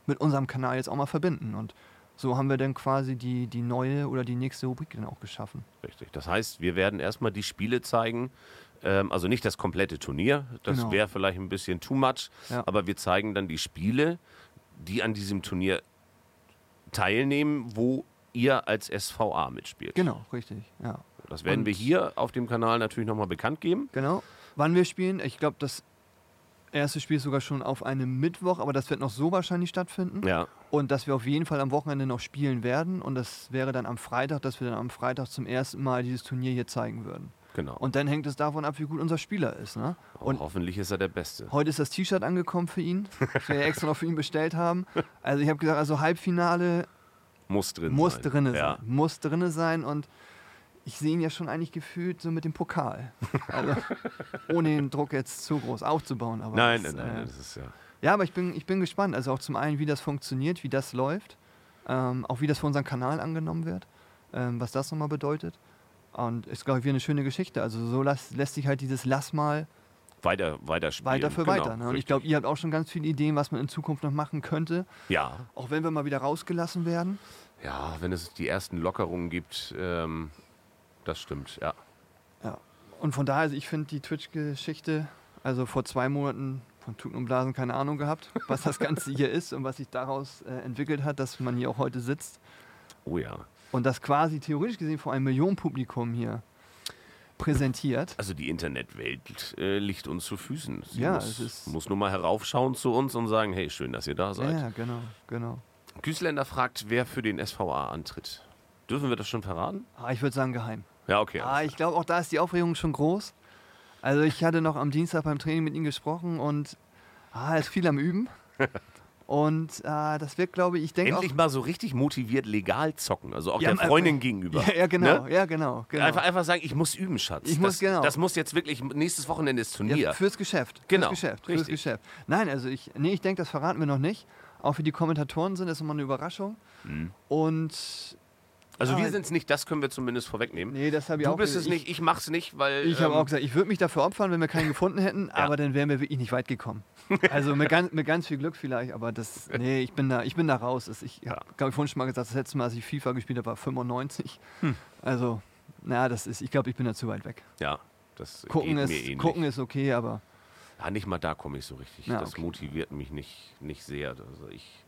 mit unserem Kanal jetzt auch mal verbinden. Und so haben wir dann quasi die, die neue oder die nächste Rubrik dann auch geschaffen. Richtig. Das heißt, wir werden erstmal die Spiele zeigen. Ähm, also nicht das komplette Turnier, das Genau. wäre vielleicht ein bisschen too much, Ja. aber wir zeigen dann die Spiele, die an diesem Turnier teilnehmen, wo ihr als SVA mitspielt. Genau, richtig, ja. Das werden Und- wir hier auf dem Kanal natürlich nochmal bekannt geben. Genau. Wann wir spielen, ich glaube, das erste Spiel ist sogar schon auf einem Mittwoch, aber das wird noch so wahrscheinlich stattfinden. Ja, Und dass wir auf jeden Fall am Wochenende noch spielen werden. Und das wäre dann am Freitag, dass wir dann am Freitag zum ersten Mal dieses Turnier hier zeigen würden. genau. Und dann hängt es davon ab, wie gut unser Spieler ist. Ne? Und Und hoffentlich ist er der Beste. heute ist das T-Shirt angekommen für ihn, das wir ja extra noch für ihn bestellt haben. Also ich habe gesagt, also Halbfinale Muss drin muss sein. drinne ja. sein. Muss drinne sein. Und ich sehe ihn ja schon eigentlich gefühlt so mit dem Pokal. Also ohne den Druck jetzt zu groß aufzubauen. Aber Nein, das, nein, nein, äh, das ist ja. Ja, aber ich bin, ich bin gespannt. Also auch zum einen, wie das funktioniert, wie das läuft. Ähm, auch wie das für unseren Kanal angenommen wird. Ähm, was das nochmal bedeutet. Und ist, glaube ich, wie eine schöne Geschichte. Also so las, lässt sich halt dieses Lass mal Weiter, weiter spielen. weiter für genau, weiter. Ne? Und ich glaube, ihr habt auch schon ganz viele Ideen, was man in Zukunft noch machen könnte. Ja, Auch wenn wir mal wieder rausgelassen werden. ja, wenn es die ersten Lockerungen gibt, ähm, das stimmt, ja. Ja. Und von daher, also ich finde die Twitch-Geschichte, also vor zwei Monaten von Tuten und Blasen keine Ahnung gehabt, was das Ganze hier ist und was sich daraus äh, entwickelt hat, dass man hier auch heute sitzt. Oh ja. Und das quasi theoretisch gesehen vor einem Millionenpublikum hier präsentiert. Also die Internetwelt äh, liegt uns zu Füßen. Sie Ja, muss, es ist- muss nur mal heraufschauen zu uns und sagen, hey, schön, dass ihr da seid. ja, genau, genau. Güßländer fragt, wer für den SVA antritt. Dürfen wir das schon verraten? Ah, ich würde sagen geheim. Ja, okay. Ah, ich glaube, auch da ist die Aufregung schon groß. Also ich hatte noch am Dienstag beim Training mit ihm gesprochen und ah, er ist viel am Üben. Und ah, das wird, glaube ich, ich denke auch... Endlich mal so richtig motiviert legal zocken, also auch Ja, der äh, Freundin gegenüber. Ja, ja, genau, Ne? ja, genau. genau. Einfach, einfach sagen, ich muss üben, Schatz. Ich das, muss- genau. Das muss jetzt wirklich, nächstes Wochenende ist Turnier. Ja, fürs Geschäft. Genau, Fürs Geschäft. Fürs richtig. Geschäft. Nein, also ich, nee, ich denke, das verraten wir noch nicht. Auch für die Kommentatoren sind das immer eine Überraschung. Mhm. Und also Ja, wir sind es nicht, das können wir zumindest vorwegnehmen. nee, das habe ich du auch bist gesagt. es nicht, ich mach's nicht, weil. Ich, ich habe ähm, auch gesagt, ich würde mich dafür opfern, wenn wir keinen gefunden hätten, aber dann wären wir wirklich nicht weit gekommen. Also mit ganz, mit ganz viel Glück vielleicht, aber das, nee, ich bin da, ich bin da raus. Ich habe, glaube ich, vorhin schon mal gesagt, das letzte Mal, als ich FIFA gespielt habe, war 95. Hm. Also, na, das ist, ich glaube, ich bin da zu weit weg. Ja, das Gucken, ist, mir ähnlich. gucken ist okay, aber Ja, nicht mal da komme ich so richtig. Ja, das okay. motiviert mich nicht, nicht sehr. Also ich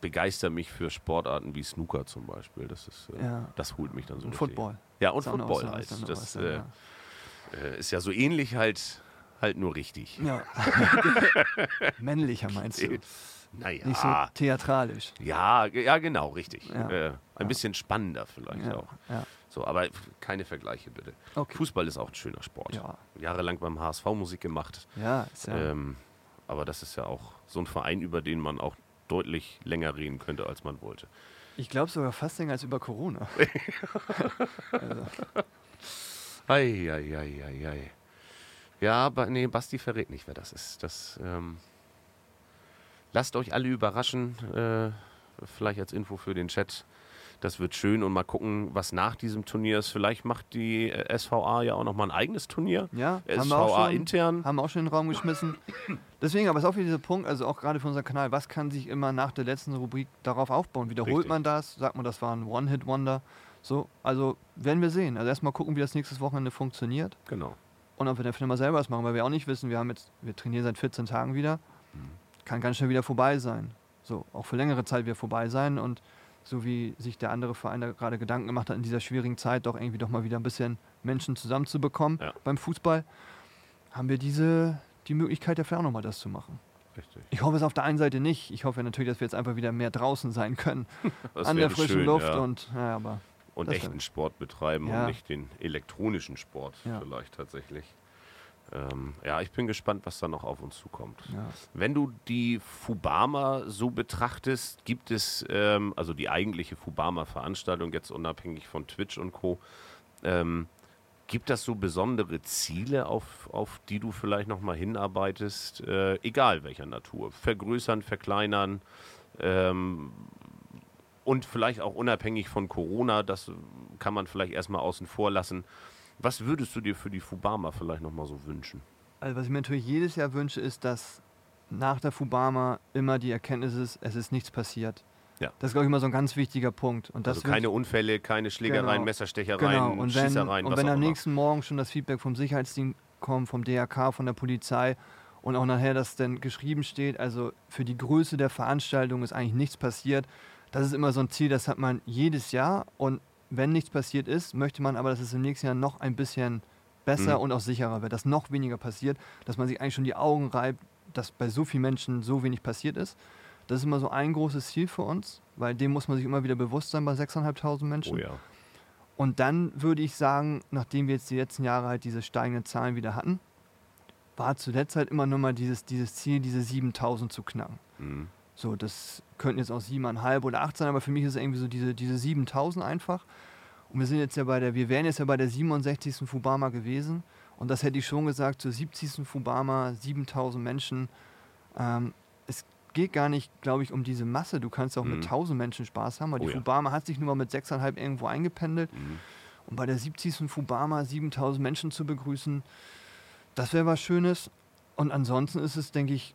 begeister mich für Sportarten wie Snooker zum Beispiel. Das ist, äh, Ja. das holt mich dann so und. Football. Ja, und Football halt. Das äh, ja. äh, ist ja so ähnlich halt, halt nur richtig. Ja. Männlicher meinst du? Naja. Nicht so theatralisch. Ja, ja, genau, richtig. Äh, ein bisschen spannender vielleicht auch. So, aber keine Vergleiche bitte. Okay. Fußball ist auch ein schöner Sport. Ja. Jahrelang beim HSV Musik gemacht. Ja, ist ja. Ähm, aber das ist ja auch so ein Verein, über den man auch deutlich länger reden könnte, als man wollte. Ich glaube sogar fast länger als über Corona. also, Eieieiei. Ja, ba, nee, Basti verrät nicht, wer das ist. Das, ähm, lasst euch alle überraschen. Äh, vielleicht als Info für den Chat. Das wird schön und mal gucken, was nach diesem Turnier ist. Vielleicht macht die äh, SVA ja auch nochmal ein eigenes Turnier. ja, haben wir, auch SVA schon, intern. haben wir auch schon in den Raum geschmissen. Deswegen, aber es ist auch wieder dieser Punkt, also auch gerade für unseren Kanal, was kann sich immer nach der letzten Rubrik darauf aufbauen? Wiederholt Richtig. man das? Sagt man, das war ein One-Hit-Wonder? So, also werden wir sehen. Also erstmal gucken, wie das nächstes Wochenende funktioniert. Genau. Und ob wir dann vielleicht mal selber was machen, weil wir auch nicht wissen, wir haben jetzt, wir trainieren seit 14 Tagen wieder. Kann ganz schnell wieder vorbei sein. So, auch für längere Zeit wieder vorbei sein. Und so wie sich der andere Verein da gerade Gedanken gemacht hat, in dieser schwierigen Zeit doch irgendwie doch mal wieder ein bisschen Menschen zusammenzubekommen Ja. beim Fußball, haben wir diese, die Möglichkeit ja vielleicht auch nochmal das zu machen. Richtig. Ich hoffe es auf der einen Seite nicht. Ich hoffe natürlich, dass wir jetzt einfach wieder mehr draußen sein können. Das an der frischen schön, Luft ja. und, ja, aber und echten Sport betreiben Ja. und nicht den elektronischen Sport vielleicht tatsächlich. Ähm, ja, ich bin gespannt, was da noch auf uns zukommt. ja. Wenn du die Fubama so betrachtest, gibt es, ähm, also die eigentliche Fubama-Veranstaltung, jetzt unabhängig von Twitch und Co., ähm, gibt das so besondere Ziele, auf, auf die du vielleicht nochmal hinarbeitest, äh, egal welcher Natur? Vergrößern, verkleinern? Ähm, und vielleicht auch unabhängig von Corona, das kann man vielleicht erstmal außen vor lassen. Was würdest du dir für die Fubama vielleicht nochmal so wünschen? Also was ich mir natürlich jedes Jahr wünsche, ist, dass nach der Fubama immer die Erkenntnis ist, es ist nichts passiert. Ja. Das ist, glaube ich, immer so ein ganz wichtiger Punkt. Und das also keine Unfälle, keine Schlägereien, Genau. Messerstechereien, genau. und wenn, Schießereien, und wenn am immer. nächsten Morgen schon das Feedback vom Sicherheitsdienst kommt, vom DRK, von der Polizei und auch nachher das dann geschrieben steht, also für die Größe der Veranstaltung ist eigentlich nichts passiert. Das ist immer so ein Ziel, das hat man jedes Jahr und wenn nichts passiert ist, möchte man aber, dass es im nächsten Jahr noch ein bisschen besser Mhm. und auch sicherer wird, dass noch weniger passiert, dass man sich eigentlich schon die Augen reibt, dass bei so vielen Menschen so wenig passiert ist. Das ist immer so ein großes Ziel für uns, weil dem muss man sich immer wieder bewusst sein bei 6.500 Menschen. Oh ja. Und dann würde ich sagen, nachdem wir jetzt die letzten Jahre halt diese steigenden Zahlen wieder hatten, war zuletzt halt immer nur mal dieses, dieses Ziel, diese 7000 zu knacken. Mhm. So, das könnten jetzt auch 7,5 oder 8 sein, aber für mich ist es irgendwie so diese, diese 7000 einfach. Und wir sind jetzt ja bei der, wir wären jetzt ja bei der 67. Fubama gewesen. Und das hätte ich schon gesagt, zur 70. Fubama, 7000 Menschen. Ähm, es geht gar nicht, glaube ich, um diese Masse. Du kannst auch Mhm. mit 1000 Menschen Spaß haben, weil Oh die ja. Fubama hat sich nur mal mit 6,5 irgendwo eingependelt. Mhm. Und bei der 70. Fubama 7000 Menschen zu begrüßen, das wäre was Schönes. Und ansonsten ist es, denke ich,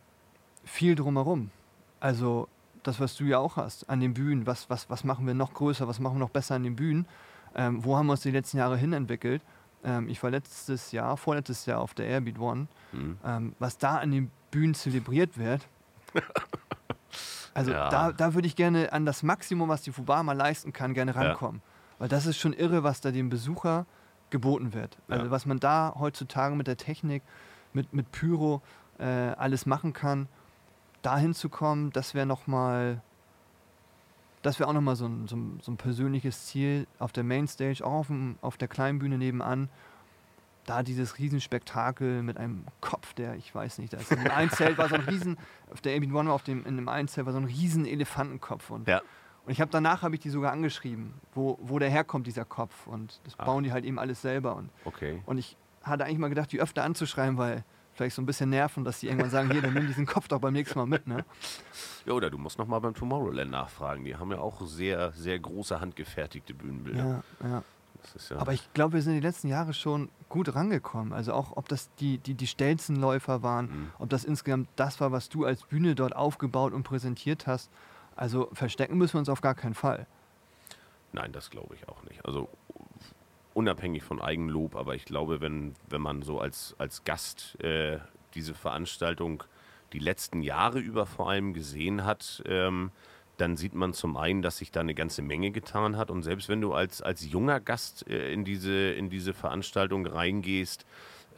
viel drumherum. Also das, was du ja auch hast an den Bühnen, was, was, was machen wir noch größer, was machen wir noch besser an den Bühnen, ähm, wo haben wir uns die letzten Jahre hin entwickelt. Ähm, ich war letztes Jahr, vorletztes Jahr auf der Airbeat One, Mhm. ähm, was da an den Bühnen zelebriert wird. Also Ja. da, da würde ich gerne an das Maximum, was die Fubama leisten kann, gerne Ja. rankommen. Weil das ist schon irre, was da dem Besucher geboten wird. Also Ja. was man da heutzutage mit der Technik, mit, mit Pyro äh, alles machen kann, dahin zu kommen, das wäre nochmal, das wäre auch nochmal so ein, so, ein, so ein persönliches Ziel auf der Mainstage, auch auf, dem, auf der kleinen Bühne nebenan. Da dieses Riesenspektakel mit einem Kopf, der, ich weiß nicht, da ist in dem einen Zelt war so ein Riesen, auf der AB One, auf dem, in dem einen Zelt war so ein riesen Elefantenkopf. Und, Ja. und ich habe danach, habe ich die sogar angeschrieben, wo, wo der herkommt, dieser Kopf. Und das Ah. bauen die halt eben alles selber. Und Okay. und ich hatte eigentlich mal gedacht, die öfter anzuschreiben, weil vielleicht so ein bisschen nerven, dass die irgendwann sagen, hier, dann nimm diesen Kopf doch beim nächsten Mal mit, ne? Ja, oder du musst nochmal beim Tomorrowland nachfragen. Die haben ja auch sehr, sehr große handgefertigte Bühnenbilder. Ja, ja. Ja Aber ich glaube, wir sind die letzten Jahre schon gut rangekommen. Also auch, ob das die, die, die schnellsten Läufer waren, Mhm. ob das insgesamt das war, was du als Bühne dort aufgebaut und präsentiert hast. Also verstecken müssen wir uns auf gar keinen Fall. Nein, das glaube ich auch nicht. Also unabhängig von Eigenlob, aber ich glaube, wenn, wenn man so als, als Gast äh, diese Veranstaltung die letzten Jahre über vor allem gesehen hat, ähm, dann sieht man zum einen, dass sich da eine ganze Menge getan hat. Und selbst wenn du als, als junger Gast äh, in, diese, in diese Veranstaltung reingehst,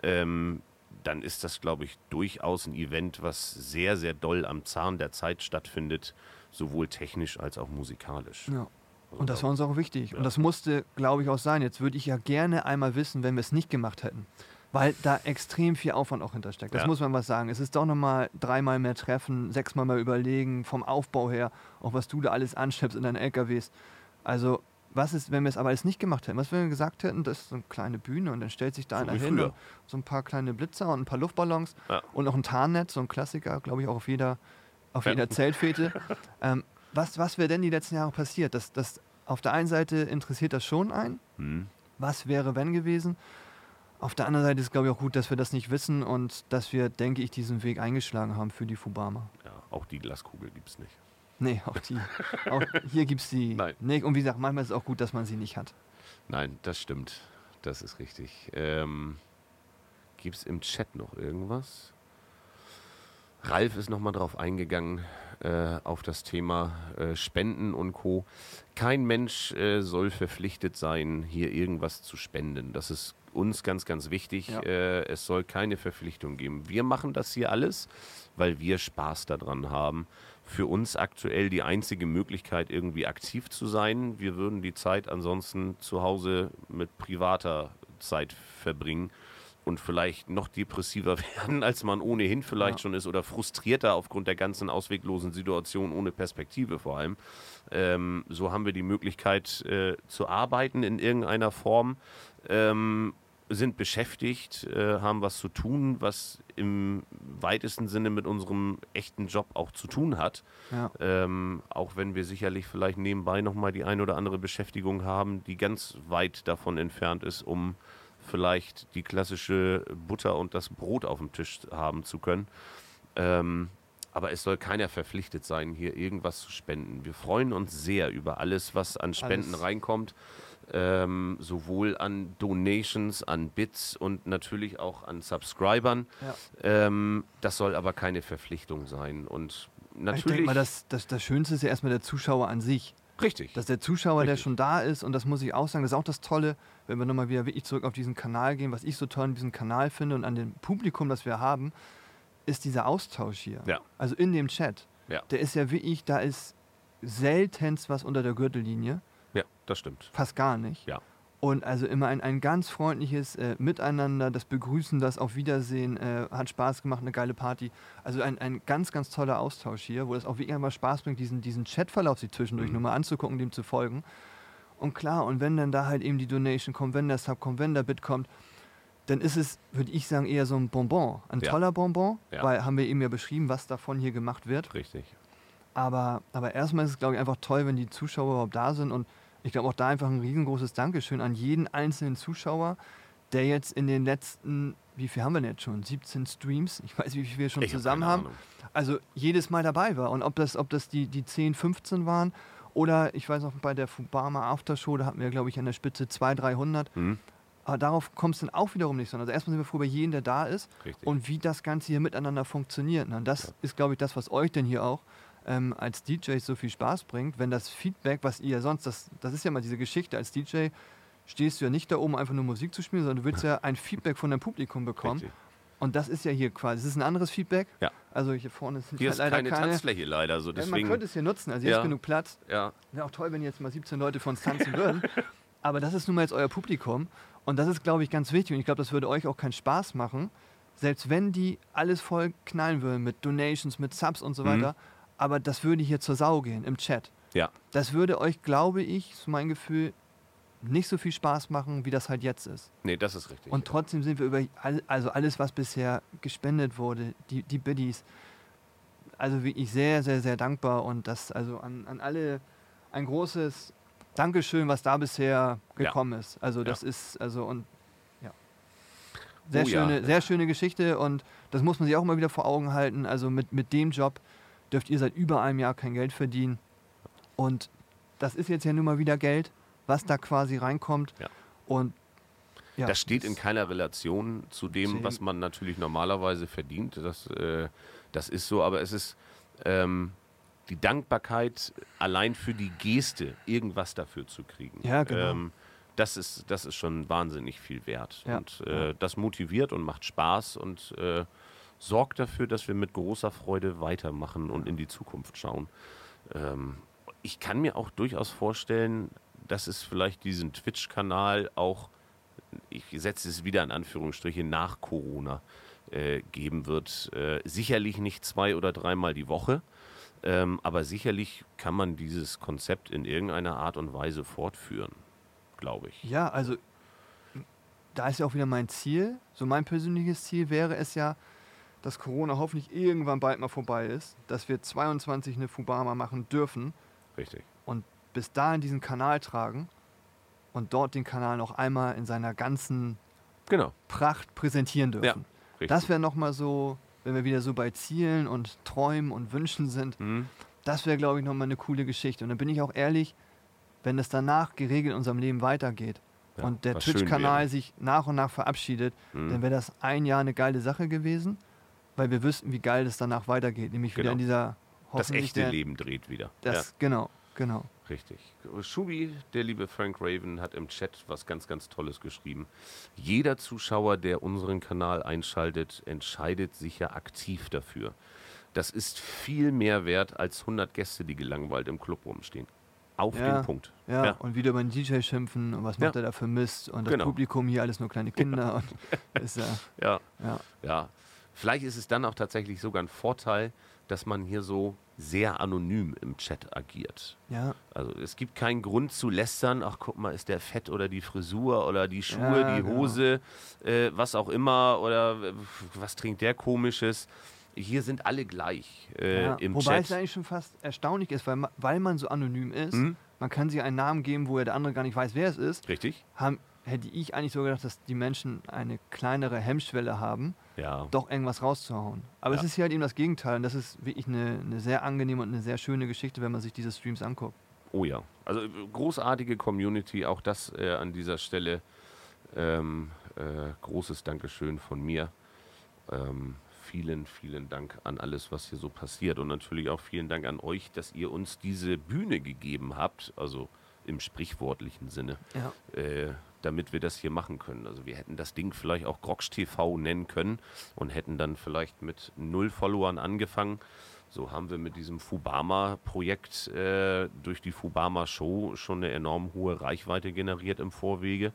ähm, dann ist das, glaube ich, durchaus ein Event, was sehr, sehr doll am Zahn der Zeit stattfindet, sowohl technisch als auch musikalisch. Ja. Und das da- war uns auch wichtig. Ja. Und das musste, glaube ich, auch sein. Jetzt würde ich ja gerne einmal wissen, wenn wir es nicht gemacht hätten. Weil da extrem viel Aufwand auch hintersteckt. Das Ja. muss man was sagen. Es ist doch nochmal dreimal mehr treffen, sechsmal mal überlegen, vom Aufbau her, auch was du da alles anschleppst in deinen LKWs. Also, was ist, wenn wir es aber alles nicht gemacht hätten? Was, wenn wir gesagt hätten, das ist so eine kleine Bühne und dann stellt sich da So einer hin so ein paar kleine Blitzer und ein paar Luftballons Ja. und noch ein Tarnnetz, so ein Klassiker, glaube ich, auch auf jeder, auf Ja. jeder Zeltfete. ähm, was was wäre denn die letzten Jahre passiert? Das, das, auf der einen Seite interessiert das schon einen. Hm. Was wäre, wenn gewesen? Auf der anderen Seite ist, glaube ich, auch gut, dass wir das nicht wissen und dass wir, denke ich, diesen Weg eingeschlagen haben für die Fubama. Ja, auch die Glaskugel gibt es nicht. Nee, auch die. auch hier gibt es die Nein. nicht. Und wie gesagt, manchmal ist es auch gut, dass man sie nicht hat. Nein, das stimmt. Das ist richtig. Ähm, Gibt es im Chat noch irgendwas? Ralf ist nochmal drauf eingegangen, äh, auf das Thema äh, Spenden und Co. Kein Mensch äh, soll verpflichtet sein, hier irgendwas zu spenden. Das ist uns ganz, ganz wichtig. Ja. Äh, es soll keine Verpflichtung geben. Wir machen das hier alles, weil wir Spaß daran haben. Für uns aktuell die einzige Möglichkeit, irgendwie aktiv zu sein. Wir würden die Zeit ansonsten zu Hause mit privater Zeit verbringen und vielleicht noch depressiver werden, als man ohnehin vielleicht Ja. schon ist oder frustrierter aufgrund der ganzen ausweglosen Situation ohne Perspektive vor allem. Ähm, so haben wir die Möglichkeit äh, zu arbeiten in irgendeiner Form. Ähm, sind beschäftigt, äh, haben was zu tun, was im weitesten Sinne mit unserem echten Job auch zu tun hat. Ja. Ähm, auch wenn wir sicherlich vielleicht nebenbei nochmal die ein oder andere Beschäftigung haben, die ganz weit davon entfernt ist, um vielleicht die klassische Butter und das Brot auf dem Tisch haben zu können. Ähm, aber es soll keiner verpflichtet sein, hier irgendwas zu spenden. Wir freuen uns sehr über alles, was an Spenden Alles. reinkommt. Ähm, sowohl an Donations, an Bits und natürlich auch an Subscribern. Ja. Ähm, das soll aber keine Verpflichtung sein. Und Ich natürlich. denke mal, das, das, das Schönste ist ja erstmal der Zuschauer an sich. Richtig. Dass der Zuschauer, der Richtig. schon da ist, und das muss ich auch sagen, das ist auch das Tolle, wenn wir nochmal wieder wirklich zurück auf diesen Kanal gehen, was ich so toll an diesem Kanal finde und an dem Publikum, das wir haben, ist dieser Austausch hier. Ja. Also in dem Chat. Ja. Der ist ja wirklich, da ist seltenst was unter der Gürtellinie, ja, das stimmt. fast gar nicht. Ja. Und also immer ein, ein ganz freundliches äh, Miteinander, das Begrüßen, das Auf Wiedersehen, äh, hat Spaß gemacht, eine geile Party. Also ein, ein ganz, ganz toller Austausch hier, wo es auch wirklich einmal Spaß bringt, diesen, diesen Chatverlauf sich zwischendurch Mhm. nur mal anzugucken, dem zu folgen. Und klar, und wenn dann da halt eben die Donation kommt, wenn der Sub kommt, wenn der Bit kommt, dann ist es, würde ich sagen, eher so ein Bonbon. Ein Ja. toller Bonbon, Ja. weil haben wir eben ja beschrieben, was davon hier gemacht wird. Richtig. Aber, aber erstmal ist es, glaube ich, einfach toll, wenn die Zuschauer überhaupt da sind. Und ich glaube auch da einfach ein riesengroßes Dankeschön an jeden einzelnen Zuschauer, der jetzt in den letzten, wie viel haben wir denn jetzt schon? 17 Streams? Ich weiß, wie viel wir schon Ich hab zusammen keine haben. Also jedes Mal dabei war. Und ob das, ob das die, die 10, 15 waren oder ich weiß noch, bei der Fubama Aftershow, da hatten wir, glaube ich, an der Spitze 200, 300. Hm? Aber darauf kommt es dann auch wiederum nicht, sondern also erstmal sind wir froh über jeden, der da ist Richtig. und wie das Ganze hier miteinander funktioniert. Und das Ja. ist, glaube ich, das, was euch denn hier auch ähm, als DJs so viel Spaß bringt, wenn das Feedback, was ihr sonst, das, das ist ja mal diese Geschichte, als DJ stehst du ja nicht da oben einfach nur Musik zu spielen, sondern du willst ja ein Feedback von deinem Publikum bekommen. Richtig. Und das ist ja hier quasi, es ist ein anderes Feedback. Ja. Also hier vorne sind Hier ja ist leider keine, keine. Tanzfläche leider, so Ja, man deswegen. könnte es hier nutzen, also hier Ja. ist genug Platz. ja, Wäre auch toll, wenn jetzt mal 17 Leute von uns tanzen würden. Aber das ist nun mal jetzt euer Publikum. Und das ist, glaube ich, ganz wichtig. Und ich glaube, das würde euch auch keinen Spaß machen. Selbst wenn die alles voll knallen würden mit Donations, mit Subs und so Mhm. Aber das würde hier zur Sau gehen im Chat. ja, Das würde euch, glaube ich, so mein Gefühl, nicht so viel Spaß machen, wie das halt jetzt ist. nee, das ist richtig. Und trotzdem sind wir über all, also alles, was bisher gespendet wurde, die, die Biddies, also wirklich sehr, sehr, sehr dankbar und das also an, an alle ein großes Dankeschön, was da bisher gekommen ist. Also das ist also und ja. Sehr Oh ja. schöne, sehr schöne Geschichte und das muss man sich auch immer wieder vor Augen halten. Also mit, mit dem Job dürft ihr seit über einem Jahr kein Geld verdienen. Und das ist jetzt ja nun mal wieder Geld, was da quasi reinkommt. Ja. Und ja, das steht in keiner Relation zu dem, was man natürlich normalerweise verdient. Das, äh, das ist so, aber es ist ähm, die Dankbarkeit allein für die Geste, irgendwas dafür zu kriegen. Ja, genau. Ähm, das ist, das ist schon wahnsinnig viel wert. Ja. Und äh, das motiviert und macht Spaß und äh, sorgt dafür, dass wir mit großer Freude weitermachen und in die Zukunft schauen. Ähm, ich kann mir auch durchaus vorstellen, dass es vielleicht diesen Twitch-Kanal auch, ich setze es wieder in Anführungsstriche, nach Corona äh, geben wird. Äh, sicherlich nicht zwei oder dreimal die Woche, ähm, aber sicherlich kann man dieses Konzept in irgendeiner Art und Weise fortführen, glaube ich. Ja, also da ist ja auch wieder mein Ziel. So mein persönliches Ziel wäre es ja, dass Corona hoffentlich irgendwann bald mal vorbei ist, dass wir 22 eine Fubama machen dürfen Richtig. und bis dahin diesen Kanal tragen und dort den Kanal noch einmal in seiner ganzen Genau. Pracht präsentieren dürfen. Richtig. Das wäre nochmal so, wenn wir wieder so bei Zielen und Träumen und Wünschen sind, Hm? das wäre, glaube ich, nochmal eine coole Geschichte. Und dann bin ich auch ehrlich, wenn es danach geregelt in unserem Leben weitergeht Ja, und der Twitch-Kanal sich nach und nach verabschiedet, Hm. dann wäre das ein Jahr eine geile Sache gewesen, weil wir wüssten, wie geil es danach weitergeht. Nämlich wieder Genau. in dieser Das echte der- Leben dreht wieder. Das, Genau, genau. Ja, richtig. Schubi, der liebe Frank Raven, hat im Chat was ganz, ganz Tolles geschrieben. Jeder Zuschauer, der unseren Kanal einschaltet, entscheidet sich ja aktiv dafür. Das ist viel mehr wert als 100 Gäste, die gelangweilt im Club rumstehen. Auf Ja. den Punkt. Ja, Ja. und wieder über den DJ schimpfen und was macht Ja. er da für Mist und das Genau. Publikum hier alles nur kleine Kinder. Und ist ja, Ja, ja. ja. Vielleicht ist es dann auch tatsächlich sogar ein Vorteil, dass man hier so sehr anonym im Chat agiert. Ja. Also es gibt keinen Grund zu lästern, ach guck mal, ist der fett oder die Frisur oder die Schuhe, Ja, die genau. Hose, äh, was auch immer oder äh, was trinkt der komisches. Hier sind alle gleich äh, ja. im Wobei es Chat. eigentlich schon fast erstaunlich ist, weil, weil man so anonym ist, Mhm. man kann sich einen Namen geben, wo ja der andere gar nicht weiß, wer es ist, Richtig? haben, hätte ich eigentlich so gedacht, dass die Menschen eine kleinere Hemmschwelle haben, Ja. doch irgendwas rauszuhauen. Aber Ja. es ist hier halt eben das Gegenteil und das ist wirklich eine, eine sehr angenehme und eine sehr schöne Geschichte, wenn man sich diese Streams anguckt. Oh ja. Also äh, großartige Community, auch das äh, an dieser Stelle. Ähm, äh, großes Dankeschön von mir. Ähm, vielen, vielen Dank an alles, was hier so passiert. Und natürlich auch vielen Dank an euch, dass ihr uns diese Bühne gegeben habt, also im sprichwörtlichen Sinne, Ja. äh, damit wir das hier machen können. Also wir hätten das Ding vielleicht auch Groksch TV nennen können und hätten dann vielleicht mit null Followern angefangen. So haben wir mit diesem Fubama-Projekt äh, durch die Fubama-Show schon eine enorm hohe Reichweite generiert im Vorwege,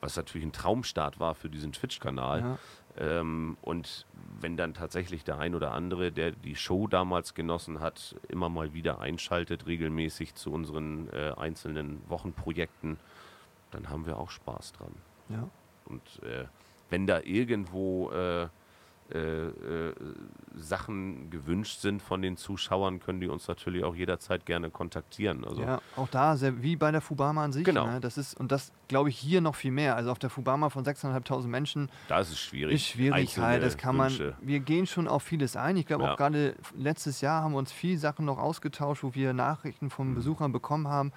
was natürlich ein Traumstart war für diesen Twitch-Kanal. Ja. Ähm, und wenn dann tatsächlich der ein oder andere, der die Show damals genossen hat, immer mal wieder einschaltet, regelmäßig zu unseren äh, einzelnen Wochenprojekten, dann haben wir auch Spaß dran. Ja. Und äh, wenn da irgendwo äh, äh, äh, Sachen gewünscht sind von den Zuschauern, können die uns natürlich auch jederzeit gerne kontaktieren. Also ja, auch da, sehr, wie bei der Fubama an sich. Genau. Ne? Das ist, und das glaube ich hier noch viel mehr. Also auf der Fubama von 6.500 Menschen da ist es schwierig. ist schwierig halt. Das kann man. Wünsche. Wir gehen schon auf vieles ein. Ich glaube Ja. auch gerade letztes Jahr haben wir uns viel Sachen noch ausgetauscht, wo wir Nachrichten von Mhm. Besuchern bekommen haben.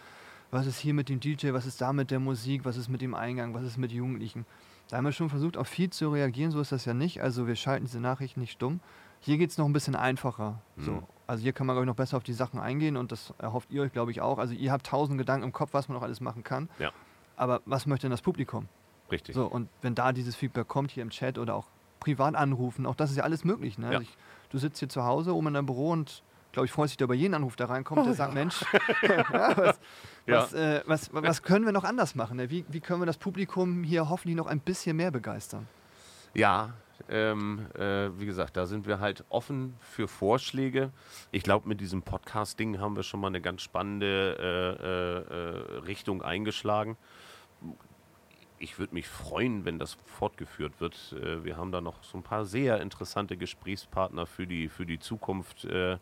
Was ist hier mit dem DJ? Was ist da mit der Musik? Was ist mit dem Eingang? Was ist mit Jugendlichen? Da haben wir schon versucht, auf viel zu reagieren. So ist das ja nicht. Also wir schalten diese Nachrichten nicht stumm. Hier geht es noch ein bisschen einfacher. Mhm. So. Also hier kann man, glaube ich, noch besser auf die Sachen eingehen und das erhofft ihr euch, glaube ich, auch. Also ihr habt tausend Gedanken im Kopf, was man noch alles machen kann. Ja. Aber was möchte denn das Publikum? Richtig. So, und wenn da dieses Feedback kommt, hier im Chat oder auch privat anrufen, auch das ist ja alles möglich. Ne? Ja. Also ich, du sitzt hier zu Hause oben in deinem Büro und glaube ich, freust dich da über jeden Anruf, der reinkommt, der sagt, Mensch, ja, was, Ja. was, äh, was, was können wir noch anders machen? Ne? Wie, wie können wir das Publikum hier hoffentlich noch ein bisschen mehr begeistern? Ja, ähm, äh, wie gesagt, da sind wir halt offen für Vorschläge. Ich glaube, mit diesem Podcast-Ding haben wir schon mal eine ganz spannende äh, äh, äh, Richtung eingeschlagen. Ich würde mich freuen, wenn das fortgeführt wird. Äh, wir haben da noch so ein paar sehr interessante Gesprächspartner für die, für die Zukunft, äh,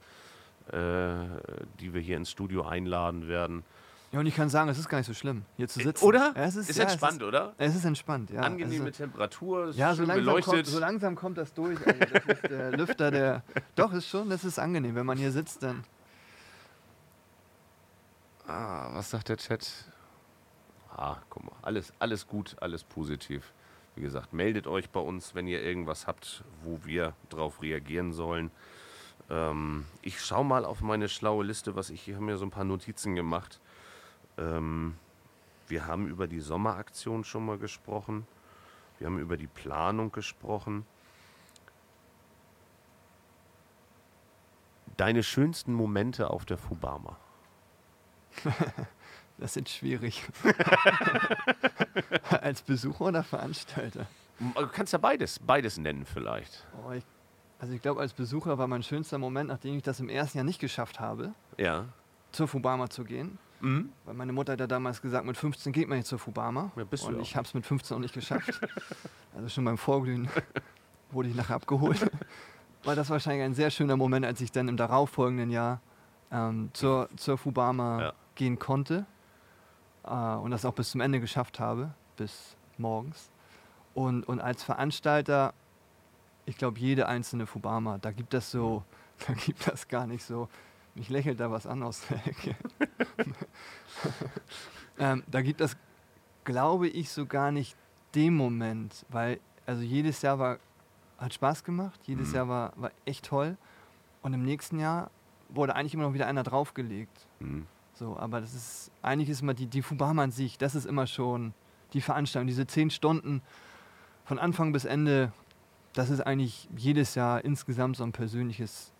die wir hier ins Studio einladen werden. Ja, und ich kann sagen, es ist gar nicht so schlimm, hier zu sitzen. Äh, Oder? Ja, es ist, ist ja, entspannt, oder? Es ist, es ist entspannt, ja. Angenehme also, Temperatur, ist Ja, so langsam, beleuchtet. kommt, so langsam kommt das durch. Also das ist der Lüfter, der. Doch, ist schon, das ist angenehm. Wenn man hier sitzt, dann. Ah, was sagt der Chat? Ah, guck mal, alles, alles gut, alles positiv. Wie gesagt, meldet euch bei uns, wenn ihr irgendwas habt, wo wir drauf reagieren sollen. Ähm, ich schaue mal auf meine schlaue Liste, was ich, ich habe mir so ein paar Notizen gemacht. Ähm, wir haben über die Sommeraktion schon mal gesprochen. Wir haben über die Planung gesprochen. Deine schönsten Momente auf der Fubama. Das ist schwierig. Als Besucher oder Veranstalter? Du kannst ja beides, beides nennen vielleicht. Oh, ich, also ich glaube, als Besucher war mein schönster Moment, nachdem ich das im ersten Jahr nicht geschafft habe, Ja. zur Fubama zu gehen. Mhm. Weil meine Mutter hat ja damals gesagt, mit 15 geht man jetzt zur Fubama. Ja, bist du und auch. ich habe es mit 15 auch nicht geschafft. also schon beim Vorglühen wurde ich nachher abgeholt. War das wahrscheinlich ein sehr schöner Moment, als ich dann im darauffolgenden Jahr ähm, zur, zur Fubama Ja. gehen konnte. Äh, und das auch bis zum Ende geschafft habe, bis morgens. Und, und als Veranstalter, ich glaube, jede einzelne Fubama, da gibt das so, da gibt das gar nicht so. Mich lächelt da was an aus der Ecke. ähm, da gibt das, glaube ich, so gar nicht den Moment, weil also jedes Jahr war, hat Spaß gemacht, jedes Mhm. Jahr war, war echt toll. Und im nächsten Jahr wurde eigentlich immer noch wieder einer draufgelegt. Mhm. So, aber das ist, eigentlich ist immer die, die Fubama an sich, das ist immer schon die Veranstaltung, diese zehn Stunden von Anfang bis Ende, das ist eigentlich jedes Jahr insgesamt so ein persönliches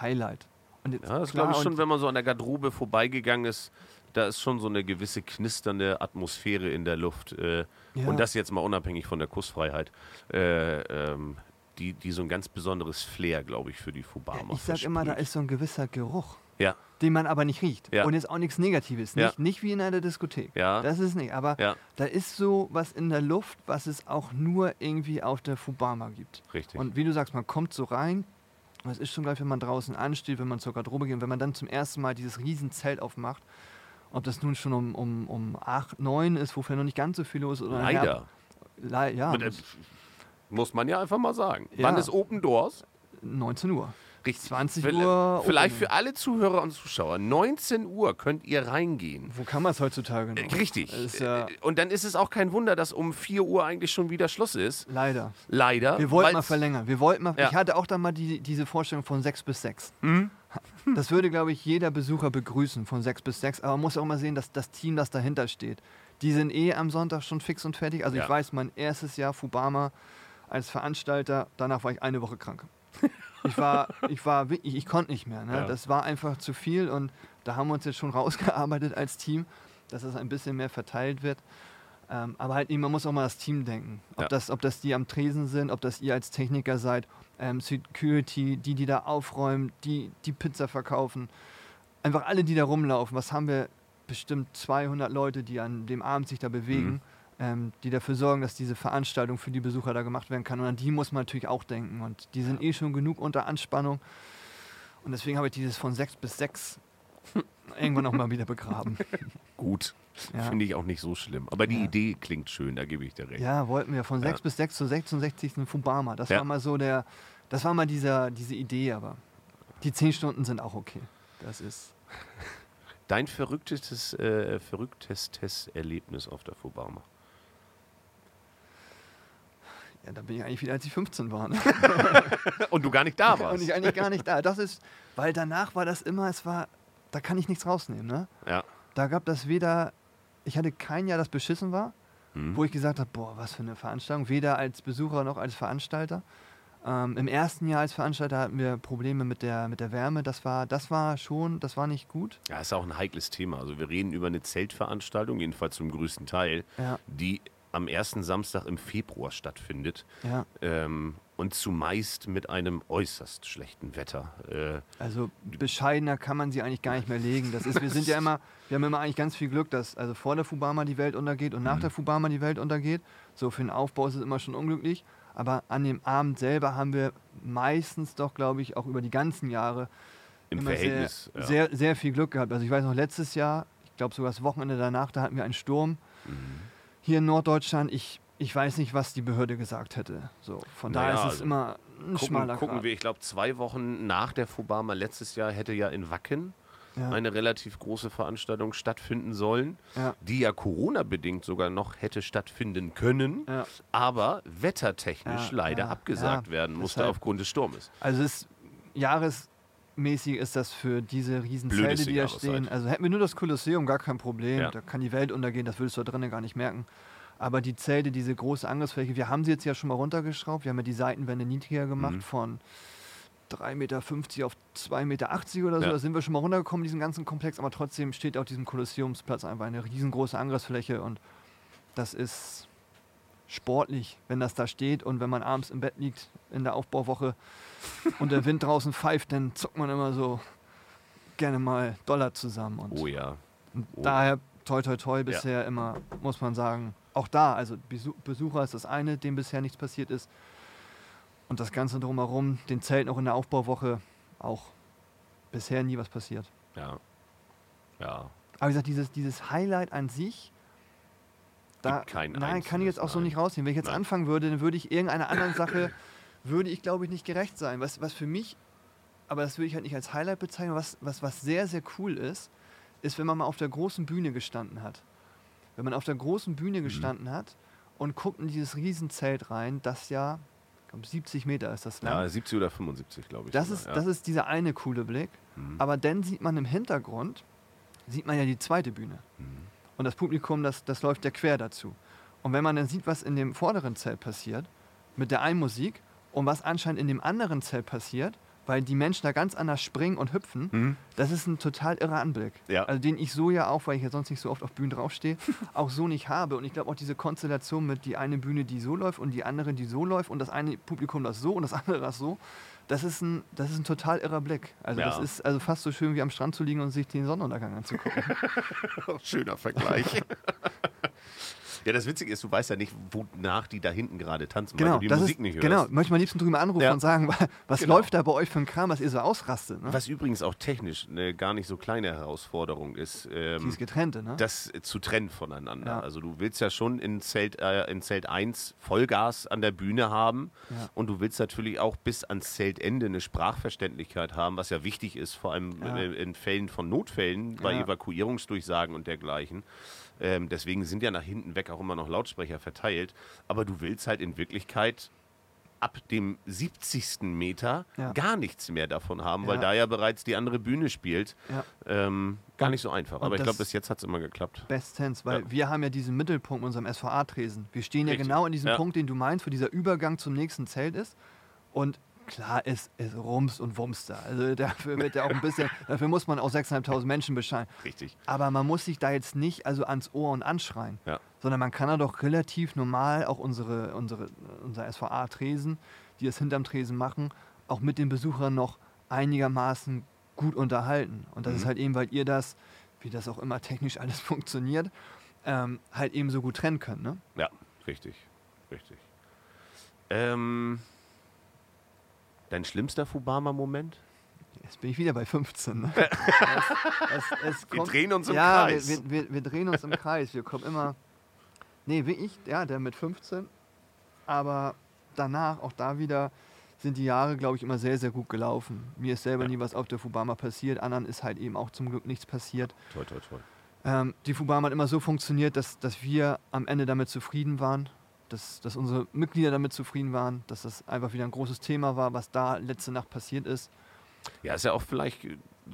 Highlight. Und jetzt, Ja, das glaube ich schon, wenn man so an der Garderobe vorbeigegangen ist, da ist schon so eine gewisse knisternde Atmosphäre in der Luft. Äh, Ja. Und das jetzt mal unabhängig von der Kussfreiheit, äh, ähm, die, die so ein ganz besonderes Flair, glaube ich, für die Fubama ich sag immer, da ist so ein gewisser Geruch, Ja, den man aber nicht riecht. Ja. Und jetzt auch nichts Negatives. Ja. Nicht, nicht wie in einer Diskothek. Ja. Das ist nicht. Aber ja, da ist so was in der Luft, was es auch nur irgendwie auf der Fubama gibt. richtig. Und wie du sagst, man kommt so rein. Und Es ist schon gleich, wenn man draußen ansteht, wenn man zur Garderobe geht und wenn man dann zum ersten Mal dieses riesen Zelt aufmacht. Ob das nun schon um, um, um 8, 9 ist, wo vielleicht noch nicht ganz so viel los ist. Oder Leider. Ja, le ja muss man ja einfach mal sagen. Ja. Wann ist Open Doors? 19 Uhr. Richtig. 20 Vielleicht- Uhr Vielleicht Opening. für alle Zuhörer und Zuschauer. 19 Uhr könnt ihr reingehen. Wo kann man es heutzutage noch? Äh, Richtig. Ja Äh, Und dann ist es auch kein Wunder, dass um 4 Uhr eigentlich schon wieder Schluss ist. leider. Leider. Wir wollten mal verlängern. Wir wollten mal, Ja. Ich hatte auch dann mal die, diese Vorstellung von 6 bis 6. Mhm. Das würde, glaube ich, jeder Besucher begrüßen von 6 bis 6. Aber man muss auch mal sehen, dass das Team, das dahinter steht, die sind eh am Sonntag schon fix und fertig. Also Ja. ich weiß, mein erstes Jahr Fubama als Veranstalter, danach war ich eine Woche krank. Ich war, ich war, wirklich- ich konnte nicht mehr. Ne? Ja. Das war einfach zu viel und da haben wir uns jetzt schon rausgearbeitet als Team, dass es ein bisschen mehr verteilt wird. Ähm, aber halt, man muss auch mal das Team denken. Ob, Ja. das, ob das die am Tresen sind, ob das ihr als Techniker seid, ähm, Security, die, die da aufräumen, die die Pizza verkaufen. Einfach alle, die da rumlaufen. Was haben wir? Bestimmt 200 Leute, die an dem Abend sich da bewegen, Mhm. Ähm, die dafür sorgen, dass diese Veranstaltung für die Besucher da gemacht werden kann. Und an die muss man natürlich auch denken. Und die sind eh schon genug unter Anspannung. Und deswegen habe ich dieses von 6 bis 6 irgendwann auch mal wieder begraben. Gut. Ja. Finde ich auch nicht so schlimm. Aber die Ja. Idee klingt schön, da gebe ich dir recht. Ja, wollten wir von Ja. 6 bis 6 zu 66. Fubama. Das Ja. war mal so der, das war mal dieser, diese Idee, aber die 10 Stunden sind auch okay. Das ist. Dein verrücktestes, äh, verrücktestes Erlebnis auf der Fubama. Ja, da bin ich eigentlich wieder, als ich 15 war. Ne? Und du gar nicht da warst. Und ich eigentlich gar nicht da. Das ist, weil danach war das immer, es war, da kann ich nichts rausnehmen. Ne? ja. Da gab das weder, ich hatte kein Jahr, das beschissen war, Hm. wo ich gesagt habe, boah, was für eine Veranstaltung, weder als Besucher noch als Veranstalter. Ähm, Im ersten Jahr als Veranstalter hatten wir Probleme mit der, mit der Wärme. Das war, das war schon, das war nicht gut. Ja, ist auch ein heikles Thema. Also wir reden über eine Zeltveranstaltung, jedenfalls zum größten Teil, Ja, die am ersten Samstag im Februar stattfindet. ja. Ähm, und zumeist mit einem äußerst schlechten Wetter. Äh, Also bescheidener kann man sie eigentlich gar nicht mehr legen. Das ist, wir sind ja immer, wir haben immer eigentlich ganz viel Glück, dass also vor der Fubama die Welt untergeht und nach Mhm. der Fubama die Welt untergeht. So für den Aufbau ist es immer schon unglücklich. Aber an dem Abend selber haben wir meistens doch, glaube ich, auch über die ganzen Jahre Im immer Verhältnis. sehr, ja. sehr, sehr viel Glück gehabt. Also ich weiß noch, letztes Jahr, ich glaube sogar das Wochenende danach, da hatten wir einen Sturm Mhm. Hier in Norddeutschland. Ich, ich weiß nicht, was die Behörde gesagt hätte. So, von Naja, daher ist es also immer ein Gucken, schmaler gucken Grat. wir, ich glaube, zwei Wochen nach der Fubama letztes Jahr hätte ja in Wacken Ja, eine relativ große Veranstaltung stattfinden sollen, ja, die ja Corona-bedingt sogar noch hätte stattfinden können, ja. aber wettertechnisch leider abgesagt werden musste deshalb. aufgrund des Sturmes. Also es jahresmäßig ist das für diese riesen Zelte, Blödeste die da stehen. Also hätten wir nur das Kolosseum, gar kein Problem. Ja. Da kann die Welt untergehen, das würdest du da drinnen gar nicht merken. Aber die Zelte, diese große Angriffsfläche, wir haben sie jetzt ja schon mal runtergeschraubt. Wir haben ja die Seitenwände niedriger gemacht Mhm. von 3,50 Meter auf 2,80 Meter oder so. Ja. Da sind wir schon mal runtergekommen, diesen ganzen Komplex. Aber trotzdem steht auf diesem Kolosseumsplatz einfach eine riesengroße Angriffsfläche und das ist sportlich, wenn das da steht und wenn man abends im Bett liegt in der Aufbauwoche und der Wind draußen pfeift, dann zuckt man immer so gerne mal Dollar zusammen. Und, Oh ja. und oh. daher toi toi toi bisher immer, muss man sagen, auch da, also Besu Besucher ist das eine, dem bisher nichts passiert ist. Und das Ganze drumherum, den Zelt noch in der Aufbauwoche, auch bisher nie was passiert. Ja. Ja. Aber wie gesagt, dieses, dieses Highlight an sich, da, nein, kann ich jetzt auch so nein. nicht rausnehmen. Wenn ich jetzt Nein. anfangen würde, dann würde ich irgendeiner anderen Sache, würde ich glaube ich nicht gerecht sein. Was, was für mich, aber das würde ich halt nicht als Highlight bezeichnen, was, was, was sehr, sehr cool ist, ist, wenn man mal auf der großen Bühne gestanden hat. Wenn man auf der großen Mhm. Bühne gestanden hat und guckt in dieses Riesenzelt rein, das ja, ich glaube 70 Meter ist das lang. Ja, 70 oder 75, glaube ich. Das sogar, ist, ja. das ist dieser eine coole Blick. Mhm. Aber dann sieht man im Hintergrund, sieht man ja die zweite Bühne. Mhm. Und das Publikum, das, das läuft ja quer dazu. Und wenn man dann sieht, was in dem vorderen Zelt passiert, mit der einen Musik, und was anscheinend in dem anderen Zelt passiert, weil die Menschen da ganz anders springen und hüpfen. Mhm. Das ist ein total irrer Anblick. Ja. Also den ich so ja auch, weil ich ja sonst nicht so oft auf Bühnen draufstehe, auch so nicht habe. Und ich glaube auch diese Konstellation mit die eine Bühne, die so läuft und die andere, die so läuft und das eine Publikum das so und das andere das so, das ist ein, das ist ein total irrer Blick. Also Ja. das ist also fast so schön wie am Strand zu liegen und sich den Sonnenuntergang anzugucken. Schöner Vergleich. ja, das Witzige ist, du weißt ja nicht, wonach die da hinten gerade tanzen, weil genau, du die das Musik ist, nicht hörst. genau. Möchte ich mal liebsten drüber anrufen Ja. und sagen, wa- was Genau. läuft da bei euch für ein Kram, was ihr so ausrastet. Ne? Was übrigens auch technisch eine gar nicht so kleine Herausforderung ist, ähm, Dieses Getrennte, ne? das zu trennen voneinander. Ja. Also du willst ja schon in Zelt, äh, in Zelt 1 Vollgas an der Bühne haben Ja. und du willst natürlich auch bis ans Zeltende eine Sprachverständlichkeit haben, was ja wichtig ist, vor allem äh, in Fällen von Notfällen, bei. Evakuierungsdurchsagen und dergleichen. Ähm, deswegen sind ja nach hinten weg auch immer noch Lautsprecher verteilt. Aber du willst halt in Wirklichkeit ab dem 70. Meter Ja. gar nichts mehr davon haben, weil Ja. da ja bereits die andere Bühne spielt. Ja. Ähm, gar Und- nicht so einfach. Aber ich glaube, bis jetzt hat es immer geklappt. Bestens, weil Ja. wir haben ja diesen Mittelpunkt in unserem SVA-Tresen. Wir stehen ja Richtig. genau in diesem Ja. Punkt, den du meinst, wo dieser Übergang zum nächsten Zelt ist. Und klar, es, es rums und wumms da. Also dafür wird ja auch ein bisschen, dafür muss man auch 6.500 Menschen bescheiden. Richtig. Aber man muss sich da jetzt nicht also ans Ohr und anschreien, Ja. sondern man kann da doch relativ normal auch unsere, unsere, unser SVA-Tresen, die es hinterm Tresen machen, auch mit den Besuchern noch einigermaßen gut unterhalten. Und das Mhm. ist halt eben, weil ihr das, wie das auch immer technisch alles funktioniert, ähm, halt eben so gut trennen könnt. Ne? Ja, richtig. Richtig. Ähm, dein schlimmster Fubama-Moment? Jetzt bin ich wieder bei 15. Ne? es, es, es Wir kommt- drehen uns im ja, Kreis. Wir, wir, wir, wir drehen uns im Kreis. Wir kommen immer. Nee, wie ich, ja, der mit 15. Aber danach, auch da wieder, sind die Jahre, glaube ich, immer sehr, sehr gut gelaufen. Mir ist selber Ja. nie was auf der Fubama passiert. Anderen ist halt eben auch zum Glück nichts passiert. Toi, toi, toi. Ähm, die Fubama hat immer so funktioniert, dass, dass wir am Ende damit zufrieden waren. Dass, dass unsere Mitglieder damit zufrieden waren, dass das einfach wieder ein großes Thema war, was da letzte Nacht passiert ist. Ja, ist ja auch vielleicht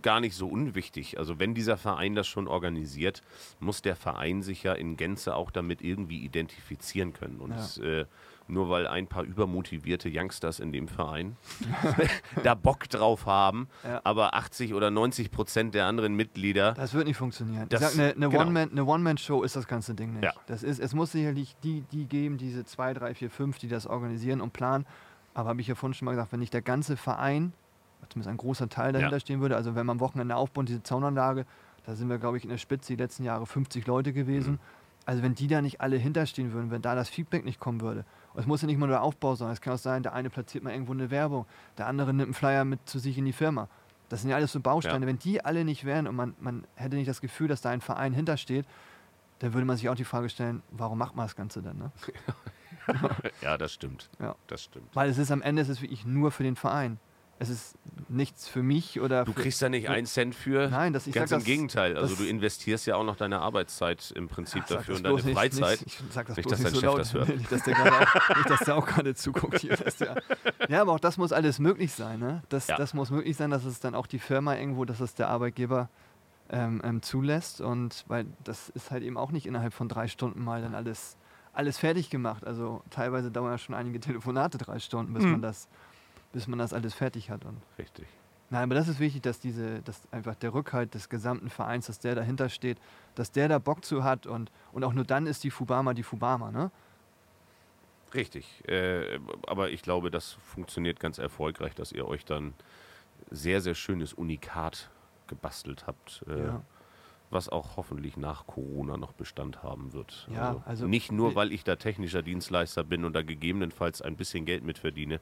gar nicht so unwichtig. Also wenn dieser Verein das schon organisiert, muss der Verein sich ja in Gänze auch damit irgendwie identifizieren können. Und äh, nur weil ein paar übermotivierte Youngsters in dem Verein da Bock drauf haben, Ja. aber 80 oder 90 Prozent der anderen Mitglieder, Das wird nicht funktionieren. Das- ich sag, eine, eine genau. One-Man-Show ist das ganze Ding nicht. Ja. Das ist, es muss sicherlich die, die geben, diese zwei, drei, vier, fünf, die das organisieren und planen. Aber habe ich ja vorhin schon mal gesagt, wenn nicht der ganze Verein, zumindest ein großer Teil dahinter Ja. stehen würde, also wenn man am Wochenende aufbaut, diese Zaunanlage, da sind wir, glaube ich, in der Spitze die letzten Jahre 50 Leute gewesen. Mhm. Also wenn die da nicht alle hinterstehen würden, wenn da das Feedback nicht kommen würde. Und es muss ja nicht mal nur der Aufbau sein. Es kann auch sein, der eine platziert mal irgendwo eine Werbung, der andere nimmt einen Flyer mit zu sich in die Firma. Das sind ja alles so Bausteine. Ja. Wenn die alle nicht wären und man, man hätte nicht das Gefühl, dass da ein Verein hintersteht, dann würde man sich auch die Frage stellen, warum macht man das Ganze denn? Ne? ja, das stimmt. Ja. Das stimmt. Weil es ist am Ende ist es wirklich nur für den Verein. Es ist nichts für mich oder Du für, kriegst da nicht einen Cent für. Nein, das- ich Ganz sag im das- Gegenteil. Also das- du investierst ja auch noch deine Arbeitszeit im Prinzip sag dafür und deine nicht, Freizeit. Nicht, ich sag das Nicht, bloß dass nicht dein so Chef laut. das hört. Nicht, dass der auch, nicht, dass der auch gerade zuguckt hier. Dass der, ja, aber auch das muss alles möglich sein. Ne? Das, Ja. das muss möglich sein, dass es dann auch die Firma irgendwo, dass es der Arbeitgeber ähm, ähm, zulässt. Und weil das ist halt eben auch nicht innerhalb von drei Stunden mal dann alles, alles fertig gemacht. Also teilweise dauern ja schon einige Telefonate drei Stunden, bis, Mhm. man, das, bis man das alles fertig hat. Und Richtig. Nein, aber das ist wichtig, dass diese, dass einfach der Rückhalt des gesamten Vereins, dass der dahinter steht, dass der da Bock zu hat und, und auch nur dann ist die Fubama die Fubama, ne? Richtig. Äh, aber ich glaube, das funktioniert ganz erfolgreich, dass ihr euch dann sehr, sehr schönes Unikat gebastelt habt, äh, Ja. was auch hoffentlich nach Corona noch Bestand haben wird. Ja, also nicht nur, weil ich da technischer Dienstleister bin und da gegebenenfalls ein bisschen Geld mit verdiene,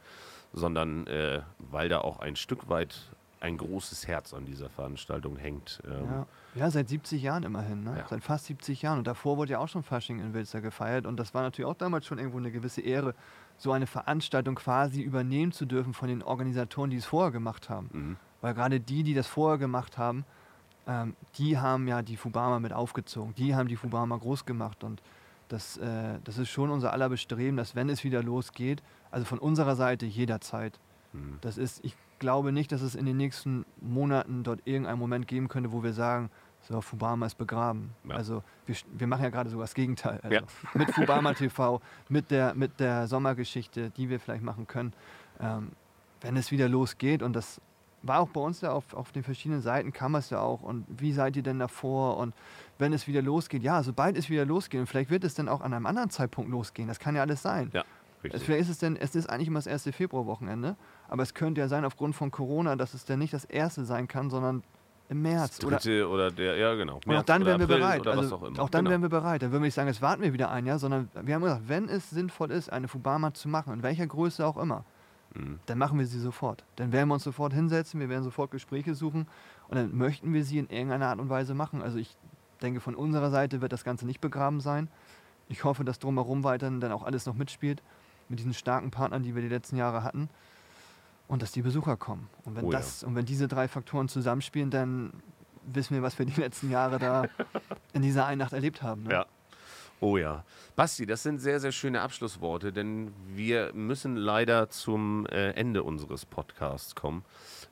sondern äh, weil da auch ein Stück weit ein großes Herz an dieser Veranstaltung hängt. Ähm, Ja. ja, seit 70 Jahren immerhin, ne? Ja. Seit fast 70 Jahren. Und davor wurde ja auch schon Fasching in Wilster gefeiert und das war natürlich auch damals schon irgendwo eine gewisse Ehre, so eine Veranstaltung quasi übernehmen zu dürfen von den Organisatoren, die es vorher gemacht haben. mhm. Weil gerade die, die das vorher gemacht haben, ähm, die haben ja die Fubama mit aufgezogen. Die haben die Fubama groß gemacht. Und das, äh, das ist schon unser aller Bestreben, dass wenn es wieder losgeht, also von unserer Seite jederzeit. Mhm. Das ist, ich glaube nicht, dass es in den nächsten Monaten dort irgendeinen Moment geben könnte, wo wir sagen, so, Fubama ist begraben. Ja. Also wir, wir machen ja gerade sogar das Gegenteil. Also Ja. Mit Fubama TV, mit der, mit der Sommergeschichte, die wir vielleicht machen können, ähm, wenn es wieder losgeht und das war auch bei uns ja auf, auf den verschiedenen Seiten, kam es ja auch. Und wie seid ihr denn davor? Und wenn es wieder losgeht, ja, sobald es wieder losgeht, und vielleicht wird es dann auch an einem anderen Zeitpunkt losgehen, das kann ja alles sein. Ja, richtig. vielleicht ist es denn, es ist eigentlich immer das erste Februarwochenende, aber es könnte ja sein, aufgrund von Corona, dass es dann nicht das erste sein kann, sondern im März. Das Oder, dritte oder, der, ja genau. und auch März dann oder wären wir bereit. Oder also auch auch dann genau. wären wir bereit. Dann würden wir nicht sagen, jetzt warten wir wieder ein Jahr, sondern wir haben gesagt, wenn es sinnvoll ist, eine Fubama zu machen, in welcher Größe auch immer, Mhm. dann machen wir sie sofort. Dann werden wir uns sofort hinsetzen, wir werden sofort Gespräche suchen und dann möchten wir sie in irgendeiner Art und Weise machen. Also ich denke, von unserer Seite wird das Ganze nicht begraben sein. Ich hoffe, dass drumherum weiterhin dann auch alles noch mitspielt, mit diesen starken Partnern, die wir die letzten Jahre hatten. Und dass die Besucher kommen. Und wenn, Oh ja. das, und wenn diese drei Faktoren zusammenspielen, dann wissen wir, was wir die letzten Jahre da in dieser Einnacht erlebt haben. Ne? Ja. Oh ja. Basti, das sind sehr, sehr schöne Abschlussworte, denn wir müssen leider zum äh, Ende unseres Podcasts kommen.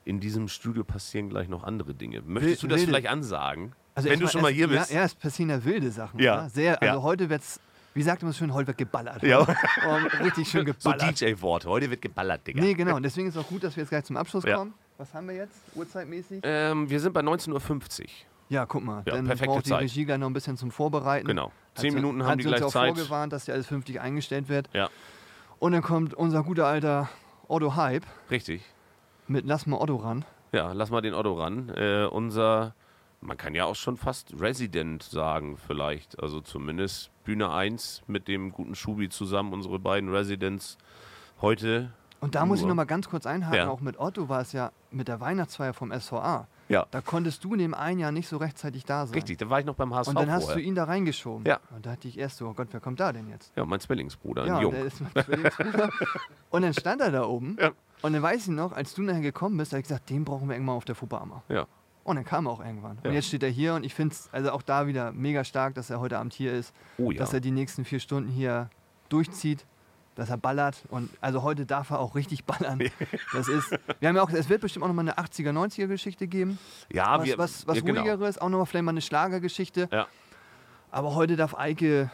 In diesem Studio passieren gleich noch andere Dinge. Möchtest du das wilde- vielleicht ansagen? Also wenn du schon mal erst- hier bist. Ja, ja, es passieren ja wilde Sachen. Ja, ne? Sehr, also ja. heute wird's, wie sagt man so schön, heute wird geballert. Ja. Richtig schön So geballert. DJ-Worte. Heute wird geballert, Digga. Nee, genau. Und deswegen ist es auch gut, dass wir jetzt gleich zum Abschluss Ja. kommen. Was haben wir jetzt, uhrzeitmäßig? Ähm, wir sind bei 19.50 Uhr. Ja, guck mal. Ja, dann braucht die Zeit. Regie gleich noch ein bisschen zum Vorbereiten. Genau. Hat Zehn Minuten hat haben die sie uns gleich auch Zeit. vorgewarnt, dass ja alles vernünftig eingestellt wird. Ja, Und dann kommt unser guter alter Otto Hype richtig. mit Lass mal Otto ran. Ja, lass mal den Otto ran. Äh, unser, man kann ja auch schon fast Resident sagen, vielleicht. Also zumindest Bühne 1 mit dem guten Schubi zusammen, unsere beiden Residents heute. Und da muss ich Uhr. noch mal ganz kurz einhaken. Ja. Auch mit Otto war es ja mit der Weihnachtsfeier vom SVA. Ja, Da konntest du in dem einen Jahr nicht so rechtzeitig da sein. richtig. Da war ich noch beim HSV Und dann hast vorher. du ihn da reingeschoben. Ja. Und da dachte ich erst so, oh Gott, wer kommt da denn jetzt? ja, mein Zwillingsbruder, ja, ein Jung. der ist mein Zwillingsbruder. Und dann stand er da oben. Ja. Und dann weiß ich noch, als du nachher gekommen bist, habe ich gesagt, den brauchen wir irgendwann auf der Fubama. Ja. Und dann kam er auch irgendwann. Ja. Und jetzt steht er hier und ich finde es also auch da wieder mega stark, dass er heute Abend hier ist, Oh ja. dass er die nächsten vier Stunden hier durchzieht, dass er ballert. Und also heute darf er auch richtig ballern. Das ist, wir haben ja auch, es wird bestimmt auch nochmal eine 80er, 90er Geschichte geben. ja, was wir, was, was ja, genau. ruhigeres, auch nochmal vielleicht mal eine Schlagergeschichte. Ja. Aber heute darf Eike,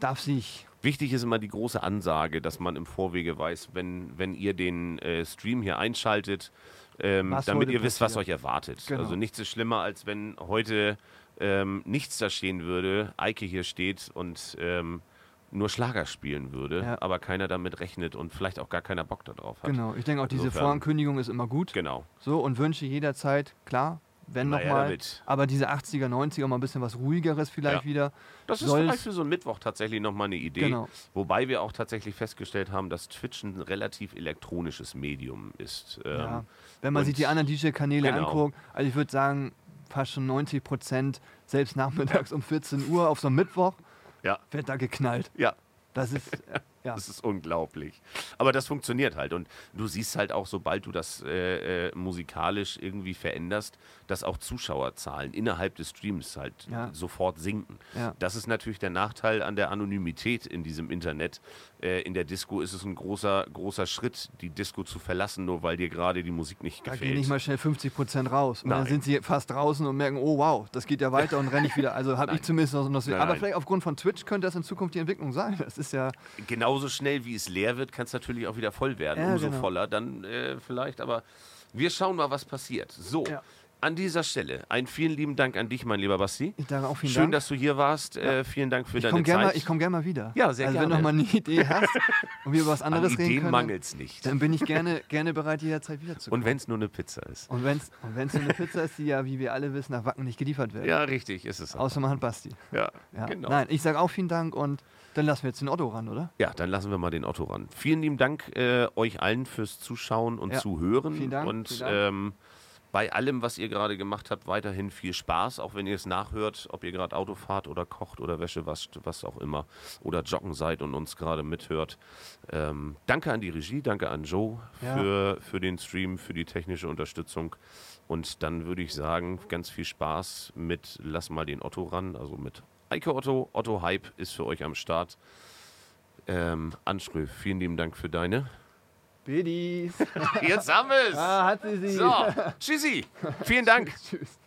darf sich. Wichtig ist immer die große Ansage, dass man im Vorwege weiß, wenn, wenn ihr den äh, Stream hier einschaltet, ähm, damit ihr wisst, was passiert. euch erwartet. Genau. Also nichts ist schlimmer, als wenn heute ähm, nichts da stehen würde, Eike hier steht und ähm, nur Schlager spielen würde, Ja. aber keiner damit rechnet und vielleicht auch gar keiner Bock darauf hat. Genau, ich denke auch, diese Insofern- Vorankündigung ist immer gut. Genau. So, und wünsche jederzeit, klar, wenn nochmal. Aber diese 80er, 90er mal ein bisschen was ruhigeres vielleicht Ja. wieder. Das ist Soll's- vielleicht für so einen Mittwoch tatsächlich nochmal eine Idee. Genau. Wobei wir auch tatsächlich festgestellt haben, dass Twitch ein relativ elektronisches Medium ist. Ähm, Ja. Wenn man und- sich die anderen DJ-Kanäle Genau. anguckt, also ich würde sagen, fast schon 90 Prozent, selbst nachmittags um 14 Uhr auf so einem Mittwoch, ja. wird da geknallt. Ja, Das ist, äh, ja. Das ist unglaublich. Aber das funktioniert halt. Und du siehst halt auch, sobald du das äh, äh, musikalisch irgendwie veränderst, dass auch Zuschauerzahlen innerhalb des Streams halt Ja. sofort sinken. Ja. Das ist natürlich der Nachteil an der Anonymität in diesem Internet. Äh, in der Disco ist es ein großer, großer Schritt, die Disco zu verlassen, nur weil dir gerade die Musik nicht Da gefällt. gehen nicht mal schnell 50 Prozent raus. Und dann Nein. sind sie fast draußen und merken, oh wow, das geht ja weiter und renne ich wieder. Also habe ich zumindest noch. noch Nein, aber nein. vielleicht aufgrund von Twitch könnte das in Zukunft die Entwicklung sein. Das ist ja. genauso schnell wie es leer wird, kann es natürlich auch wieder voll werden. Ja, Umso genau. voller dann äh, vielleicht. Aber wir schauen mal, was passiert. So, Ja. An dieser Stelle einen vielen lieben Dank an dich, mein lieber Basti. Ich danke auch vielen Schön, Dank. dass du hier warst. Äh, vielen Dank für ich deine komme gerne Zeit. mal, ich komm gern mal wieder. Ja, sehr also, gerne. wenn du noch mal eine Idee hast und wir über was An anderes reden Ideen können, mangelt es nicht. dann bin ich gerne, gerne bereit, jederzeit wiederzukommen. Und wenn es nur eine Pizza ist. Und wenn es und wenn's so eine Pizza ist, die ja, wie wir alle wissen, nach Wacken nicht geliefert wird. Ja, richtig, ist es. auch. Außer man hat Basti. Ja, Ja. genau. Nein, ich sage auch vielen Dank und dann lassen wir jetzt den Otto ran, oder? Ja, dann lassen wir mal den Otto ran. Vielen lieben Dank äh, euch allen fürs Zuschauen und Ja. Zuhören. Vielen Dank, Und vielen Dank. Ähm, bei allem, was ihr gerade gemacht habt, weiterhin viel Spaß, auch wenn ihr es nachhört, ob ihr gerade Auto fahrt oder kocht oder Wäsche wascht, was auch immer, oder joggen seid und uns gerade mithört. Ähm, danke an die Regie, danke an Joe Ja. für, für den Stream, für die technische Unterstützung. Und dann würde ich sagen, ganz viel Spaß mit Lass mal den Otto ran, also mit Eike Otto. Otto Hype ist für euch am Start. Ähm, Anschrö, vielen lieben Dank für deine. Bedis. Jetzt haben wir es! Ah, hat sie sie. So, tschüssi. Vielen Dank. Tschüss.